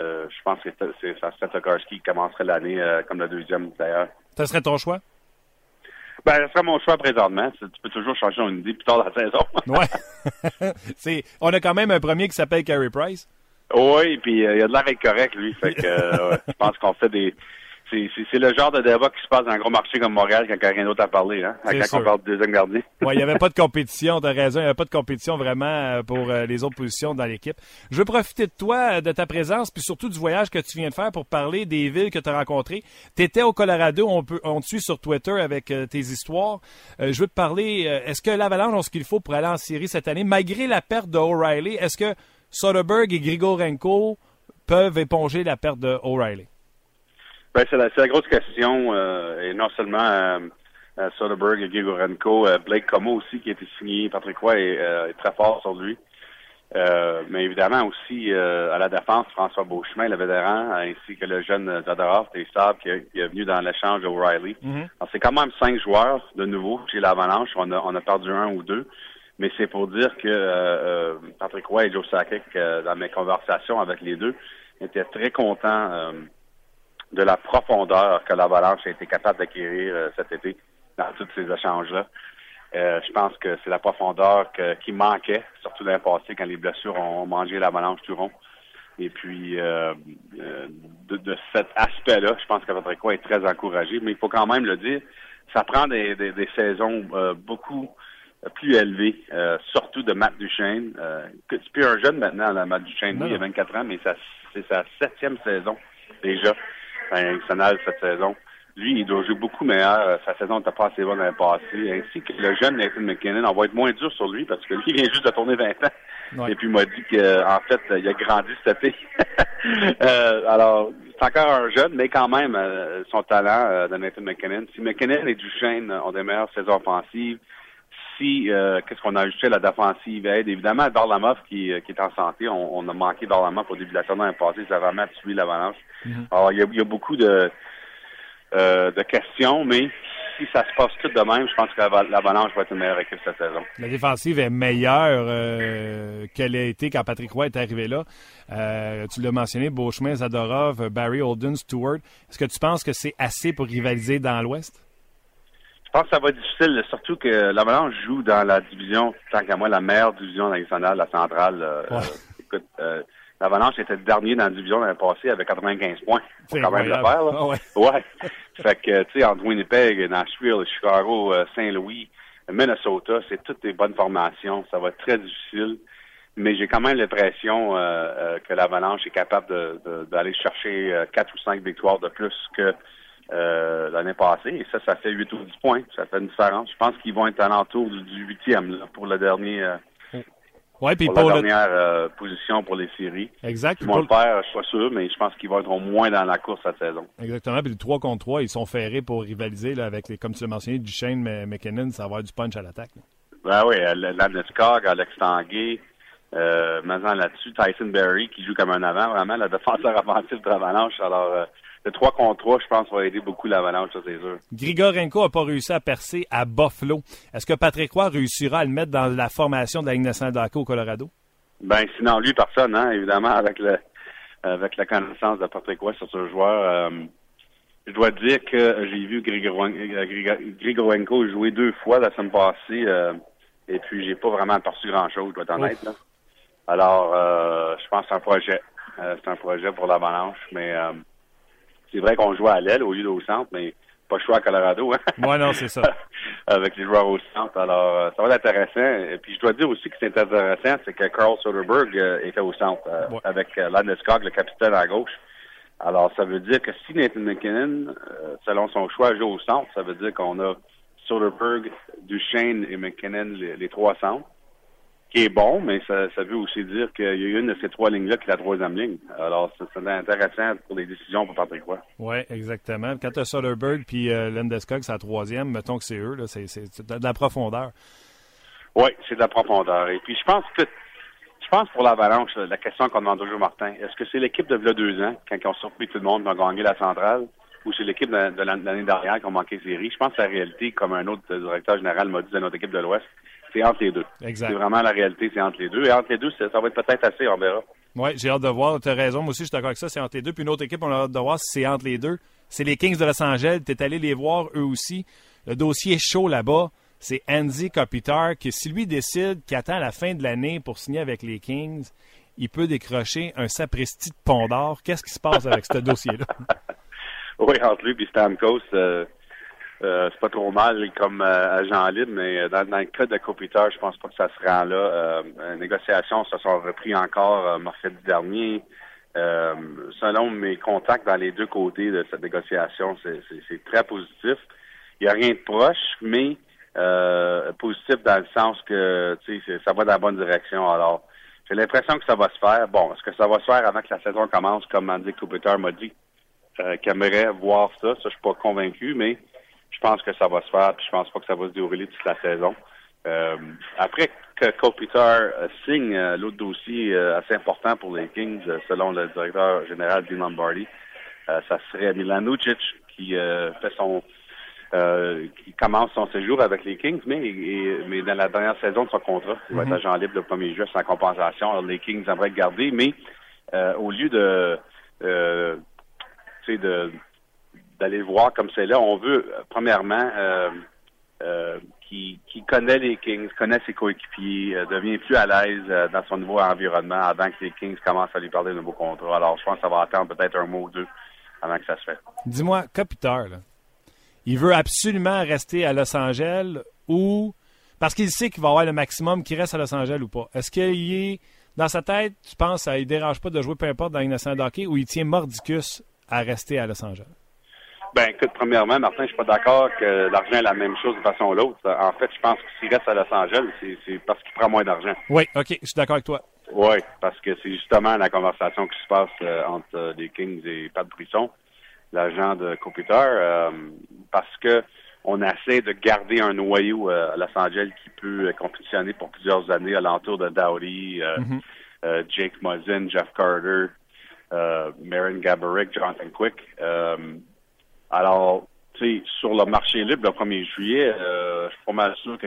euh, je pense que c'est ça serait Tokarski qui commencerait l'année euh, comme le deuxième d'ailleurs. Ce serait ton choix? Ben, ce serait mon choix présentement. Tu peux toujours changer ton idée plus tard dans la saison. Ouais. c'est, on a quand même un premier qui s'appelle Carey Price. oui, puis euh, il a de l'air correct, lui. Fait que euh, je pense qu'on fait des. C'est le genre de débat qui se passe dans un gros marché comme Montréal quand il n'y a rien d'autre à parler, hein, quand sûr. on parle de deuxième gardien. Ouais, il n'y avait pas de compétition, t'as raison, il n'y avait pas de compétition vraiment euh, pour euh, les autres positions dans l'équipe. Je veux profiter de toi, euh, de ta présence, puis surtout du voyage que tu viens de faire pour parler des villes que tu as rencontrées. Tu étais au Colorado, on, peut, on te suit sur Twitter avec tes histoires. Je veux te parler, est-ce que l'Avalanche ont ce qu'il faut pour aller en série cette année, malgré la perte de O'Reilly? Est-ce que Soderbergh et Grigorenko peuvent éponger la perte de O'Reilly? Ben, c'est la, la grosse question, euh, et non seulement euh, euh, Soderbergh et Grigorenko, euh, Blake Como aussi, qui a été signé, Patrick Roy est, euh, est très fort sur lui. Euh, mais évidemment aussi euh, à la défense, François Beauchemin, le vétéran, ainsi que le jeune Zadorov, et Sable, qui, est- qui est venu dans l'échange O'Reilly. Alors, c'est quand même cinq joueurs de nouveau chez l'Avalanche. On a, on a perdu un ou deux. Mais c'est pour dire que Patrick Roy et Joe Sakic, euh, dans mes conversations avec les deux, étaient très contents euh, de la profondeur que l'Avalanche a été capable d'acquérir euh, cet été dans tous ces échanges-là. Euh, je pense que c'est la profondeur que- qui manquait, surtout l'année passée quand les blessures ont mangé l'Avalanche tout rond. Et puis, euh, euh, de, de cet aspect-là, je pense que Patrick Roy est très encouragé, mais il faut quand même le dire, ça prend des, des- des saisons euh, beaucoup plus élevées, euh, surtout de Matt Duchesne. Euh, c'est plus un jeune maintenant, là, Matt Duchesne, lui, il a non. 24 ans, mais c'est sa septième saison déjà, nationale cette saison. Lui, il doit jouer beaucoup meilleur. Euh, Sa saison n'était pas assez bonne l'année passée. Ainsi que le jeune Nathan McKinnon, on va être moins dur sur lui parce que lui, il vient juste de tourner 20 ans. Ouais. Et puis, il m'a dit qu'en fait, il a grandi cet été. Euh, alors, c'est encore un jeune, mais quand même, euh, son talent euh, de Nathan McKinnon. Si McKinnon et Duchesne ont des meilleures saisons offensives, euh, qu'est-ce qu'on a ajouté à la défensive? Aide, évidemment, Darlamov qui, euh, qui est en santé, on, on a manqué Darlamov au début de la saison l'année passée, ça a vraiment tué l'avalanche. Alors, il y a, il y a beaucoup de, euh, de questions, mais si ça se passe tout de même, je pense que l'Ava- l'avalanche va être une meilleure équipe cette saison. La défensive est meilleure euh, qu'elle a été quand Patrick Roy est arrivé là. Euh, tu l'as mentionné, Beauchemin, Zadorov, Barry, Holden, Stewart. Est-ce que tu penses que c'est assez pour rivaliser dans l'Ouest? Je pense que ça va être difficile, surtout que l'Avalanche joue dans la division, tant qu'à moi, la meilleure division nationale, la centrale. euh, Ouais. euh, écoute, euh, l'Avalanche était le dernier dans la division l'année passée avec 95 points. Faut C'est quand même le faire, là. Ah ouais. Ouais. fait que, tu sais, entre Winnipeg, Nashville, Chicago, euh, Saint-Louis, Minnesota, c'est toutes des bonnes formations. Ça va être très difficile. Mais j'ai quand même l'impression euh, que l'Avalanche est capable de- de- d'aller chercher quatre ou cinq victoires de plus que euh, l'année passée. Et ça, ça fait 8 ou 10 points. Ça fait une différence. Je pense qu'ils vont être à l'entour du- du huitième là, pour le dernier euh, Oui, puis pour pour la le... dernière euh, position pour les séries. Exact. Ils vont le faire, je suis pas sûr, mais je pense qu'ils vont être au moins dans la course cette saison. Exactement. Puis le 3 contre 3, ils sont ferrés pour rivaliser là, avec, les, comme tu l'as mentionné, Duchesne, McKinnon. Ça va avoir du punch à l'attaque. Ben oui, Landeskog, Alex Tanguay, euh, maintenant là-dessus, Tyson Berry qui joue comme un avant, vraiment, le défenseur offensif de l'Avalanche. Alors, le 3 contre 3, je pense, va aider beaucoup l'Avalanche, ça c'est sûr. Grigorenko n'a pas réussi à percer à Buffalo. Est-ce que Patrick Roy réussira à le mettre dans la formation de la Ligue nationale au Colorado? Ben, sinon lui, personne, hein, évidemment, avec le avec la connaissance de Patrick Roy sur ce joueur. Euh, je dois dire que j'ai vu Grigorenko jouer deux fois la semaine passée, euh, et puis j'ai pas vraiment aperçu grand-chose, je dois être honnête. Là. Alors, euh, je pense que c'est un projet. c'est un projet pour l'Avalanche, mais c'est vrai qu'on joue à l'aile au lieu au centre, mais pas choix à Colorado. Hein? Ouais, non, c'est ça. Avec les joueurs au centre. Alors, euh, ça va être intéressant. Et puis, je dois dire aussi que c'est intéressant, c'est que Carl Soderberg euh, était au centre euh, avec Landeskog, le capitaine à gauche. Alors, ça veut dire que si Nathan McKinnon, selon son choix, joue au centre, ça veut dire qu'on a Soderberg, Duchesne et McKinnon, les trois centres qui est bon, mais ça, ça veut aussi dire qu'il y a une de ces trois lignes-là qui est la troisième ligne. Alors, c'est intéressant pour les décisions pour Patrick Roy. Oui, exactement. Quand tu as Soderberg puis euh, Landeskog, c'est la troisième, mettons que c'est eux, c'est de la profondeur. Oui, c'est de la profondeur. Et puis, je pense que je pense pour l'Avalanche, la question qu'on demande toujours Martin, est-ce que c'est l'équipe de deux ans, quand ils ont surpris tout le monde, qui ont gagné la centrale, ou c'est l'équipe de, l'année dernière qui a manqué série? Je pense que la réalité, comme un autre directeur général m'a dit de notre équipe de l'Ouest, c'est entre les deux. Exact. C'est vraiment la réalité, c'est entre les deux. Et entre les deux, ça, va être peut-être assez, on verra. Oui, j'ai hâte de voir. Tu as raison. Moi aussi, je suis d'accord avec ça. C'est entre les deux. Puis une autre équipe, on a hâte de voir si c'est entre les deux. C'est les Kings de Los Angeles. Tu es allé les voir, eux aussi. Le dossier chaud là-bas, c'est Andy Kopitar, qui, si lui décide qu'il attend la fin de l'année pour signer avec les Kings, il peut décrocher un sapristi de pont d'or. Qu'est-ce qui se passe avec ce dossier-là? oui, entre lui et Stamkos, euh, euh, c'est pas trop mal comme euh, agent libre, mais euh, dans, le cas de Copiter, je pense pas que ça se rend là. les négociations se sont repris encore mercredi dernier. selon mes contacts dans les deux côtés de cette négociation, c'est très positif. Il n'y a rien de proche, mais positif dans le sens que ça va dans la bonne direction. Alors, j'ai l'impression que ça va se faire. Bon, est-ce que ça va se faire avant que la saison commence, comme Andy Copiter m'a dit, qu'il aimerait voir ça? Ça, je suis pas convaincu, mais je pense que ça va se faire, puis je pense pas que ça va se dérouler toute la saison. Euh, après que Kopitar euh, signe euh, l'autre dossier assez important pour les Kings, selon le directeur général Dean Lombardi, ça serait Milan Lucic qui fait son qui commence son séjour avec les Kings, mais mais dans la dernière saison de son contrat, il va être mhm. agent libre le premier jeu sans compensation. Alors, les Kings aimeraient le garder, mais au lieu de de d'aller voir comme c'est là. On veut, euh, premièrement, euh, euh, qui, qui, connaît les Kings, connaît ses coéquipiers, devient plus à l'aise dans son nouveau environnement avant que les Kings commencent à lui parler de nouveaux contrats. Alors, je pense que ça va attendre peut-être un mois ou deux avant que ça se fasse. Dis-moi, Kopitar, il veut absolument rester à Los Angeles ou parce qu'il sait qu'il va avoir le maximum qui reste à Los Angeles ou pas. Est-ce qu'il est dans sa tête, tu penses, ça ne dérange pas de jouer peu importe dans une nationale hockey ou il tient mordicus à rester à Los Angeles? Ben, écoute, premièrement, Martin, je suis pas d'accord que l'argent est la même chose de façon ou l'autre. En fait, je pense que s'il reste à Los Angeles, c'est parce qu'il prend moins d'argent. Oui, OK, je suis d'accord avec toi. Oui, parce que c'est justement la conversation qui se passe euh, entre euh, les Kings et Pat Brisson, l'agent de Computer, euh, parce que on essaie de garder un noyau à Los Angeles qui peut compétitionner pour plusieurs années alentour de Dowdy, mm-hmm. Jake Muzzin, Jeff Carter, Marin Gaborik, Jonathan Quick. Alors, tu sais, sur le marché libre le 1er juillet, euh, je suis pas mal sûr que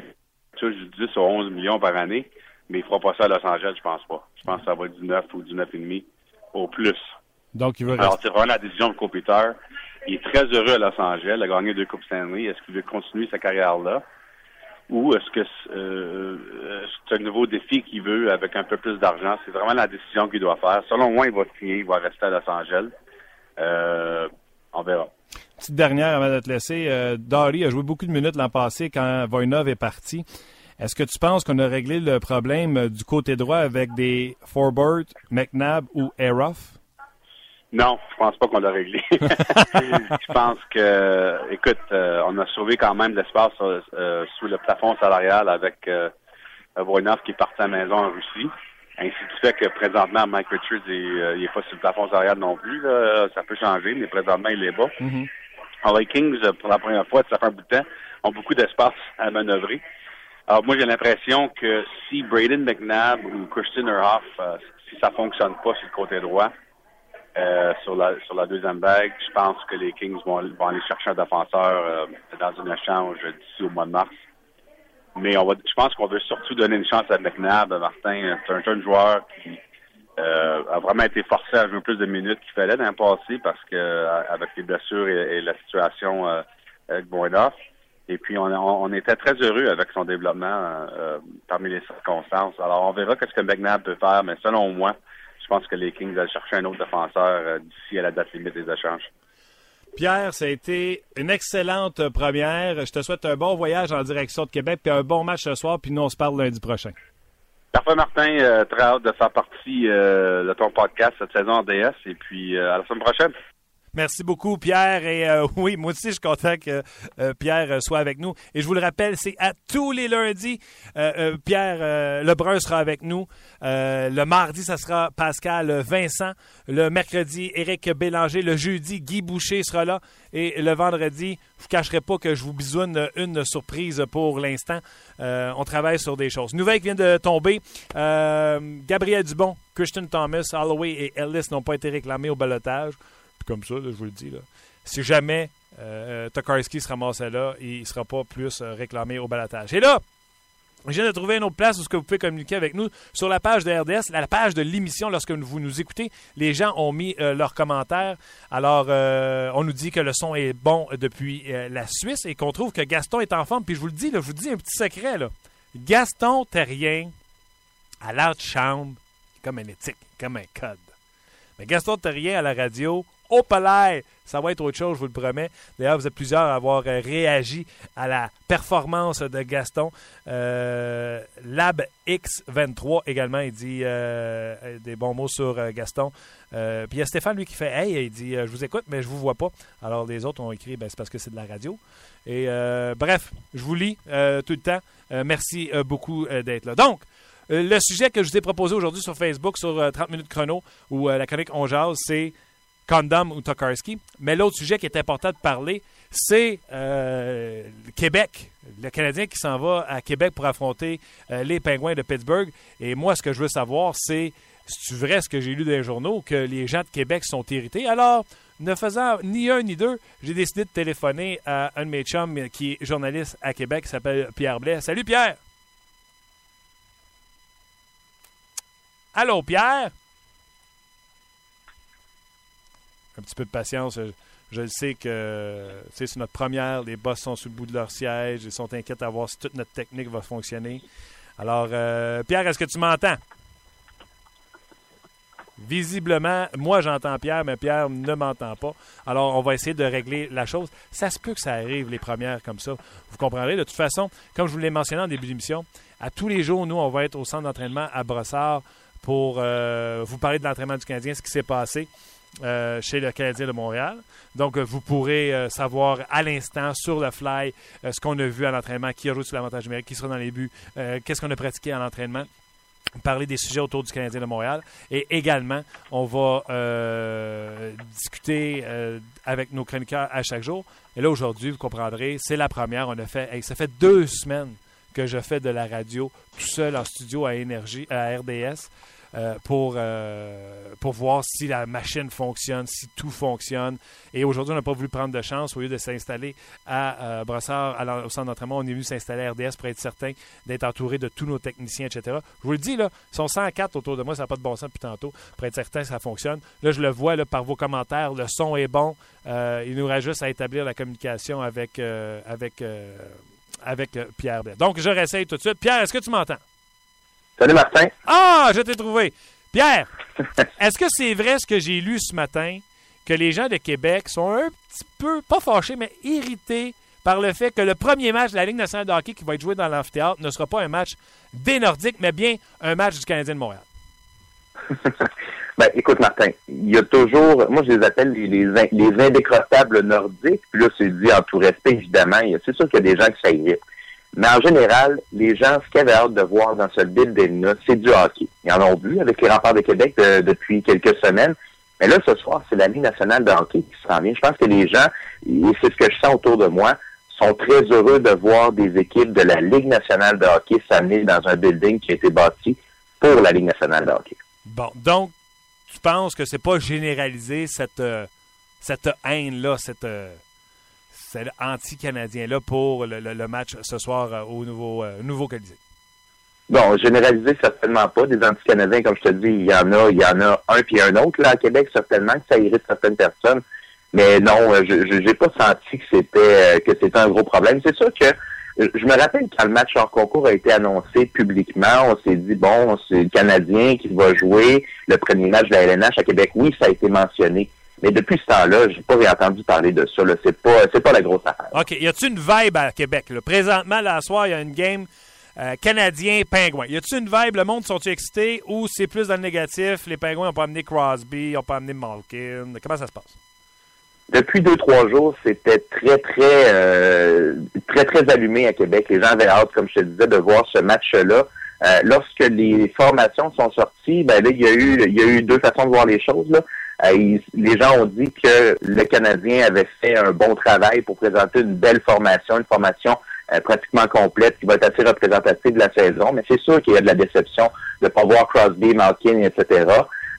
tu 10 ou 11 millions par année, mais il fera pas ça à Los Angeles, je pense pas. Je pense que ça va être 19 ou 19,5 au plus. Donc, il va Alors, c'est vraiment la décision de Computer. Il est très heureux à Los Angeles, il a gagné deux Coupes Stanley. Est-ce qu'il veut continuer sa carrière là? Ou est-ce que euh, c'est un nouveau défi qu'il veut avec un peu plus d'argent? C'est vraiment la décision qu'il doit faire. Selon moi, il va signer, il va rester à Los Angeles. Euh, on verra. Petite dernière avant de te laisser. Euh, Dari a joué beaucoup de minutes l'an passé quand Voinov est parti. Est-ce que tu penses qu'on a réglé le problème euh, du côté droit avec des Forbert, McNabb ou Eroff? Non, je pense pas qu'on l'a réglé. je pense que, écoute, euh, on a sauvé quand même l'espace sous le plafond salarial avec Voinov qui partait à la maison en Russie. Ainsi du fait que présentement, Mike Richards, il n'est pas sur le plafond salarial non plus. Ça peut changer, mais présentement, il est bas. Mm-hmm. Alors, les Kings, pour la première fois, ça fait un bout de temps, ont beaucoup d'espace à manœuvrer. Alors, moi, j'ai l'impression que si Braden McNabb ou Christian Erhoff, euh, si ça fonctionne pas sur le côté droit, euh, sur la sur la deuxième vague, je pense que les Kings vont, aller chercher un défenseur euh, dans un échange d'ici au mois de mars. Mais on va, je pense qu'on veut surtout donner une chance à McNabb, Martin. C'est un jeune joueur qui euh, a vraiment été forcé à jouer plus de minutes qu'il fallait dans le passé parce que euh, avec les blessures et, la situation euh, avec Boydoff. Et puis on, on, était très heureux avec son développement euh, parmi les circonstances. Alors on verra qu'est-ce que McNabb peut faire, mais selon moi, je pense que les Kings vont chercher un autre défenseur euh, d'ici à la date limite des échanges. Pierre, ça a été une excellente première. Je te souhaite un bon voyage en direction de Québec, puis un bon match ce soir, puis nous, on se parle lundi prochain. Parfait, Martin. Euh, très hâte de faire partie euh, de ton podcast cette saison en DS, et puis euh, à la semaine prochaine. Merci beaucoup, Pierre. Et euh, oui, moi aussi, je suis content que euh, Pierre euh, soit avec nous. Et je vous le rappelle, c'est à tous les lundis. Pierre Lebrun sera avec nous. Le mardi, ça sera Pascal Vincent. Le mercredi, Éric Bélanger. Le jeudi, Guy Boucher sera là. Et le vendredi, je vous cacherai pas que je vous bisoune une surprise pour l'instant. On travaille sur des choses. Nouvelle qui vient de tomber. Gabriel Dubon, Christian Thomas, Holloway et Ellis n'ont pas été réclamés au balotage comme ça, je vous le dis. Là. Si jamais euh, Tokarski se ramassait là, il ne sera pas plus euh, réclamé au balatage. Et là, je viens de trouver une autre place où vous pouvez communiquer avec nous sur la page de RDS, la page de l'émission lorsque vous nous écoutez. Les gens ont mis euh, leurs commentaires. Alors, euh, on nous dit que le son est bon depuis euh, la Suisse et qu'on trouve que Gaston est en forme. Puis je vous le dis, là, je vous dis un petit secret. Là. Gaston Terrien, à l'art chambre, comme un éthique, comme un code. Mais Gaston Terrien à la radio, au palais. Ça va être autre chose, je vous le promets. D'ailleurs, vous êtes plusieurs à avoir euh, réagi à la performance de Gaston. Euh, Lab X23 également, il dit euh, des bons mots sur euh, Gaston. Euh, puis il y a Stéphane, lui, qui fait Hey, il dit Je vous écoute, mais je vous vois pas. Alors les autres ont écrit ben, C'est parce que c'est de la radio. Et euh, bref, je vous lis euh, tout le temps. Euh, merci euh, beaucoup euh, d'être là. Donc, euh, le sujet que je vous ai proposé aujourd'hui sur Facebook, sur euh, 30 minutes chrono, ou euh, la chronique On Jase, c'est Condom ou Tokarski. Mais l'autre sujet qui est important de parler, c'est euh, Québec. Le Canadien qui s'en va à Québec pour affronter euh, les Pingouins de Pittsburgh. Et moi, ce que je veux savoir, c'est, c'est vrai ce que j'ai lu dans les journaux, que les gens de Québec sont irrités? Alors, ne faisant ni un ni deux, j'ai décidé de téléphoner à un de mes chums qui est journaliste à Québec, qui s'appelle Pierre Blais. Salut Pierre! Allô Pierre? Un petit peu de patience. Je, le sais que c'est notre première. Les boss sont sous le bout de leur siège. Ils sont inquiets à voir si toute notre technique va fonctionner. Alors, euh, Pierre, est-ce que tu m'entends? Visiblement, moi j'entends Pierre, mais Pierre ne m'entend pas. Alors, on va essayer de régler la chose. Ça se peut que ça arrive, les premières comme ça. Vous comprendrez. De toute façon, comme je vous l'ai mentionné en début d'émission, à tous les jours, nous, on va être au centre d'entraînement à Brossard pour euh, vous parler de l'entraînement du Canadien, ce qui s'est passé euh, chez le Canadien de Montréal. Donc, euh, vous pourrez euh, savoir à l'instant, sur le fly, ce qu'on a vu à l'entraînement, qui a joué sur l'avantage numérique, qui sera dans les buts, qu'est-ce qu'on a pratiqué à l'entraînement parler des sujets autour du Canadien de Montréal. Et également, on va discuter avec nos chroniqueurs à chaque jour. Et là, aujourd'hui, vous comprendrez, c'est la première. On a fait, ça fait deux semaines que je fais de la radio tout seul en studio à RDS. Euh, pour, euh, pour voir si la machine fonctionne, si tout fonctionne. Et aujourd'hui, on n'a pas voulu prendre de chance. Au lieu de s'installer à euh, l'en- au centre d'entraînement, on est venu s'installer à RDS pour être certain d'être entouré de tous nos techniciens, etc. Je vous le dis, là, ils sont 104 autour de moi, ça n'a pas de bon sens depuis tantôt, pour être certain que ça fonctionne. Là, je le vois là, par vos commentaires, le son est bon. Euh, il nous reste juste à établir la communication avec, avec, avec Pierre. Donc, je réessaye tout de suite. Pierre, est-ce que tu m'entends? Salut Martin. Ah, je t'ai trouvé. Pierre, est-ce que c'est vrai ce que j'ai lu ce matin, que les gens de Québec sont un petit peu, pas fâchés, mais irrités par le fait que le premier match de la Ligue nationale de hockey qui va être joué dans l'amphithéâtre ne sera pas un match des Nordiques, mais bien un match du Canadien de Montréal? Ben, écoute, Martin, il y a toujours, moi, je les appelle les, les, in- les indécrottables nordiques. Puis là, c'est dit en tout respect, évidemment. Il y a- C'est sûr qu'il y a des gens qui irrite. Mais en général, les gens, ce qu'ils avaient hâte de voir dans ce building-là, c'est du hockey. Ils en ont vu avec les remparts de Québec de- depuis quelques semaines. Mais là, ce soir, c'est la Ligue nationale de hockey qui s'en vient. Je pense que les gens, et c'est ce que je sens autour de moi, sont très heureux de voir des équipes de la Ligue nationale de hockey s'amener dans un building qui a été bâti pour la Ligue nationale de hockey. Bon, donc, tu penses que c'est pas généralisé cette, euh, cette haine-là, cette, euh, cet anti-canadien-là pour le, le- match ce soir euh, au nouveau, euh, nouveau Colisée? Bon, généraliser certainement pas. Des anti-canadiens, comme je te dis, il y en a, il y en a un puis un autre là à Québec certainement que ça irrite certaines personnes. Mais non, euh, je j'ai pas senti que c'était que c'était un gros problème. C'est sûr que je me rappelle quand le match hors concours a été annoncé publiquement, on s'est dit bon, c'est le Canadien qui va jouer le premier match de la LNH à Québec. Oui, ça a été mentionné. Mais depuis ce temps-là, j'ai pas entendu parler de ça. C'est pas c'est pas la grosse affaire. OK. Y a-tu une vibe à Québec? Là? Présentement, là, à soir, il y a une game euh, canadien-pingouin. Y a-tu une vibe? Le monde sont-ils excités ou c'est plus dans le négatif? Les pingouins n'ont pas amené Crosby, ils n'ont pas amené Malkin. Comment ça se passe? Depuis deux, trois jours, c'était très, très, euh, très, très allumé à Québec. Les gens avaient hâte, comme je te disais, de voir ce match-là. Euh, lorsque les formations sont sorties, ben là, il y a eu, il y a eu deux façons de voir les choses. Là. Euh, les gens ont dit que le Canadien avait fait un bon travail pour présenter une belle formation, une formation euh, pratiquement complète qui va être assez représentative de la saison. Mais c'est sûr qu'il y a de la déception de ne pas voir Crosby, Malkin, etc.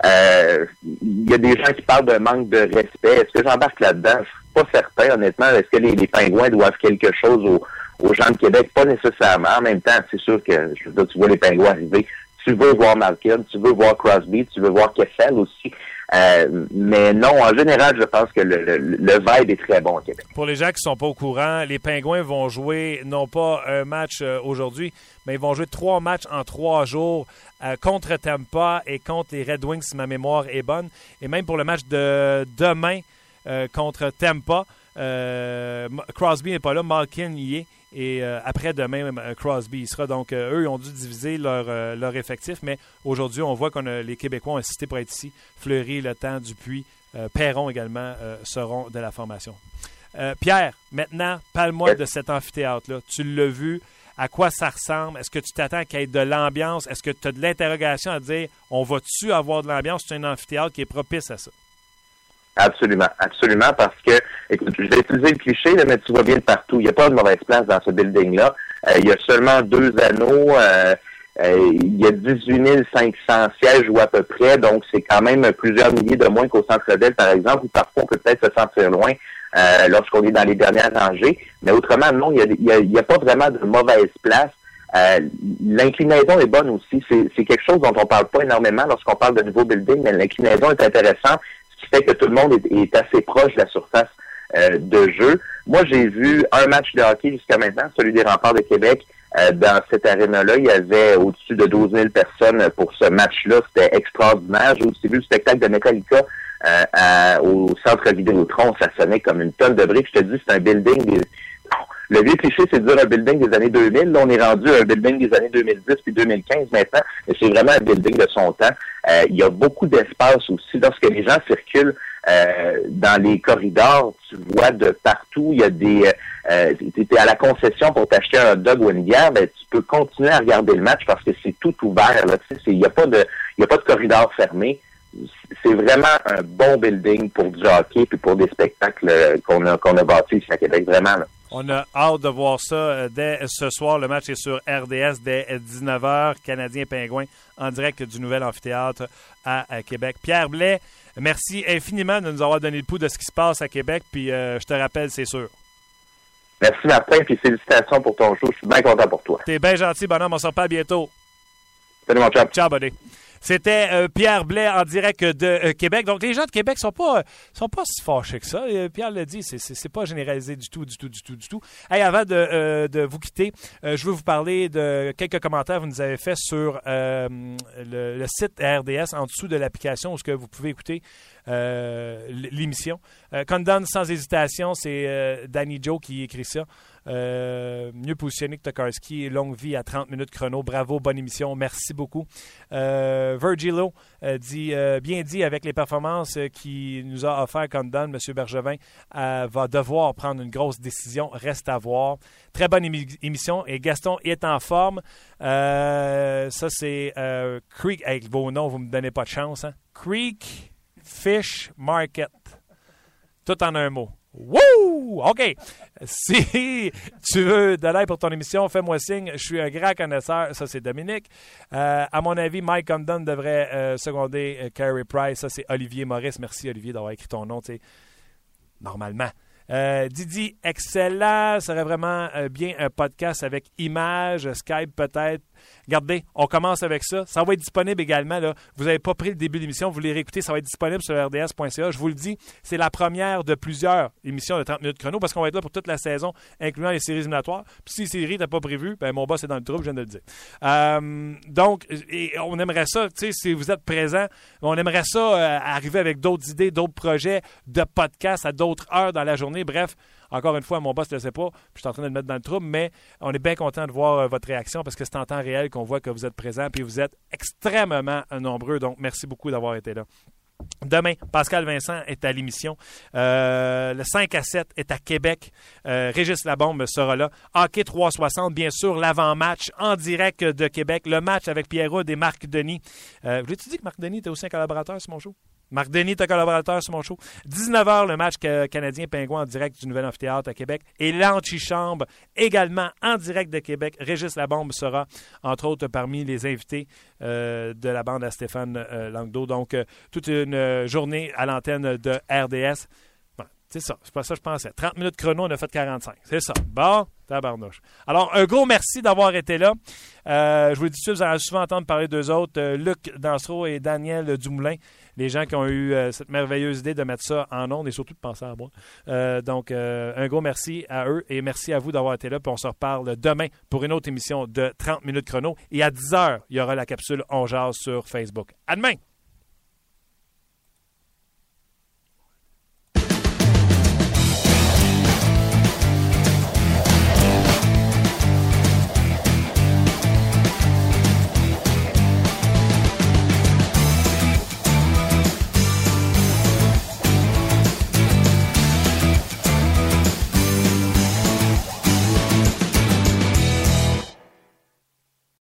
Euh, Il y a des gens qui parlent d'un manque de respect. Est-ce que j'embarque là-dedans? Je suis pas certain, honnêtement. Est-ce que les, pingouins doivent quelque chose aux, gens de Québec? Pas nécessairement. En même temps, c'est sûr que je tu vois les pingouins arriver. Tu veux voir Malkin, tu veux voir Crosby, tu veux voir Kessel aussi. Euh, mais non, en général, je pense que le, vibe est très bon au Québec. Pour les gens qui sont pas au courant, les Pingouins vont jouer non pas un match euh, aujourd'hui, mais ils vont jouer trois matchs en trois jours euh, contre Tampa et contre les Red Wings, si ma mémoire est bonne. Et même pour le match de demain contre Tampa, Crosby n'est pas là, Malkin y est. Et euh, après-demain, euh, Crosby sera. Donc, euh, eux, ils ont dû diviser leur, leur effectif. Mais aujourd'hui, on voit que les Québécois ont insisté pour être ici. Fleury, Le Temps, Dupuis, Perron également seront de la formation. Pierre, maintenant, parle-moi de cet amphithéâtre-là. Tu l'as vu. À quoi ça ressemble? Est-ce que tu t'attends qu'il y ait de l'ambiance? Est-ce que tu as de l'interrogation à dire on va-tu avoir de l'ambiance? C'est un amphithéâtre qui est propice à ça. Absolument, absolument, parce que, écoute, je vais utiliser le cliché, là, mais tu vois bien de partout. Il n'y a pas de mauvaise place dans ce building-là. Euh, il y a seulement deux anneaux. euh, euh, il y a 18 500 sièges ou à peu près, donc c'est quand même plusieurs milliers de moins qu'au Centre-Ville, par exemple, où parfois on peut peut-être se sentir loin euh, lorsqu'on est dans les dernières rangées. Mais autrement, non, il n'y a, y a- pas vraiment de mauvaise place. Euh, l'inclinaison est bonne aussi. C'est quelque chose dont on parle pas énormément lorsqu'on parle de nouveau building, mais l'inclinaison est intéressante, qui fait que tout le monde est, est assez proche de la surface euh, de jeu. Moi, j'ai vu un match de hockey jusqu'à maintenant, celui des remparts de Québec. Euh, dans cette aréna-là, il y avait au-dessus de 12 000 personnes pour ce match-là. C'était extraordinaire. J'ai aussi vu le spectacle de Metallica euh, à- au centre Vidéotron. Ça sonnait comme une tonne de briques. Je te dis, c'est un building. Le vieux cliché, c'est de dire un building des années 2000. Là, on est rendu à un building des années 2010 puis 2015 maintenant. Mais c'est vraiment un building de son temps. Euh, il y a beaucoup d'espace aussi. Lorsque les gens circulent euh, dans les corridors, tu vois de partout, il y a des... Euh, tu es à la concession pour t'acheter un dog ou une bière, ben, tu peux continuer à regarder le match parce que c'est tout ouvert. Il n'y a, pas de- a pas de corridor fermé. C'est vraiment un bon building pour du hockey puis pour des spectacles euh, qu'on a, qu'on a bâtis ici à Québec. Vraiment. là. On a hâte de voir ça euh, dès ce soir. Le match est sur RDS dès 19h. Canadien Pingouin en direct du nouvel amphithéâtre à, à Québec. Pierre Blais, merci infiniment de nous avoir donné le pouls de ce qui se passe à Québec. Puis euh, je te rappelle, c'est sûr. Merci Martin, puis félicitations pour ton show. Je suis bien content pour toi. T'es bien gentil, bonhomme. On se reparle bientôt. Salut mon chum. Ciao, buddy. C'était euh, Pierre Blais en direct de euh, Québec. Donc, les gens de Québec sont pas, sont pas si fâchés que ça. Euh, Pierre l'a dit, c'est- c'est pas généralisé du tout, du tout, du tout, du tout. Avant de, euh, de vous quitter, euh, je veux vous parler de quelques commentaires que vous nous avez fait sur euh, le, site RDS en dessous de l'application où ce que vous pouvez écouter euh, l'émission. Euh, Condon, sans hésitation, c'est euh, Danny Joe qui écrit ça. Euh, mieux positionné que Tokarski. Longue vie à 30 minutes chrono. Bravo, bonne émission. Merci beaucoup. Euh, Virgilo euh, dit euh, bien dit avec les performances euh, qui nous a offert Condon, M. Bergevin euh, va devoir prendre une grosse décision. Reste à voir. Très bonne émi- émission. Et Gaston est en forme. Euh, ça, c'est euh, Creek. Avec vos noms, vous ne me donnez pas de chance. hein? Creek Fish Market. Tout en un mot. Wouh! OK. Si tu veux de l'aide pour ton émission, fais-moi signe. Je suis un grand connaisseur. Ça, c'est Dominique. Euh, à mon avis, Mike Condon devrait euh, seconder euh, Carey Price. Ça, c'est Olivier Maurice. Merci, Olivier, d'avoir écrit ton nom, normalement. Euh, Didi, excellent. Ce serait vraiment bien un podcast avec image, Skype peut-être. Regardez, on commence avec ça. Ça va être disponible également. Là. Vous n'avez pas pris le début de l'émission, vous voulez réécouter, ça va être disponible sur rds.ca. Je vous le dis, c'est la première de plusieurs émissions de 30 minutes chrono parce qu'on va être là pour toute la saison, incluant les séries éliminatoires. Puis si les séries n'étaient pas prévues, ben, mon boss est dans le trouble, je viens de le dire. Euh, donc, on aimerait ça, si vous êtes présent, on aimerait ça euh, arriver avec d'autres idées, d'autres projets de podcasts à d'autres heures dans la journée. Bref, encore une fois, mon boss ne le sait pas, je suis en train de le mettre dans le trouble, mais on est bien content de voir euh, votre réaction parce que c'est en temps réel qu'on voit que vous êtes présent, puis vous êtes extrêmement nombreux. Donc, merci beaucoup d'avoir été là. Demain, Pascal Vincent est à l'émission. Euh, le 5 à 7 est à Québec. Euh, Régis Labombe sera là. Hockey 360, bien sûr, l'avant-match en direct de Québec. Le match avec Pierre Houd et Marc Denis. Euh, Voulais-tu dire que Marc Denis était aussi un collaborateur sur mon? Marc Denis, ta collaborateur sur mon show. 19h, le match canadien-pingouin en direct du Nouvel Amphithéâtre à Québec. Et l'antichambre, également en direct de Québec. Régis Labombe sera, entre autres, parmi les invités euh, de la bande à Stéphane euh. Donc, euh, toute une euh, journée à l'antenne de RDS. C'est ça, c'est pas ça que je pensais. 30 minutes chrono, on a fait 45. C'est ça. Bon, tabarnouche. Alors, un gros merci d'avoir été là. Euh, je vous dis vous allez souvent entendre parler d'eux autres, euh, Luc Dansereau et Daniel Dumoulin les gens qui ont eu euh, cette merveilleuse idée de mettre ça en ondes et surtout de penser à moi. Donc, un gros merci à eux et merci à vous d'avoir été là. Puis on se reparle demain pour une autre émission de 30 minutes chrono. Et à 10 h, il y aura la capsule On Jase sur Facebook. À demain!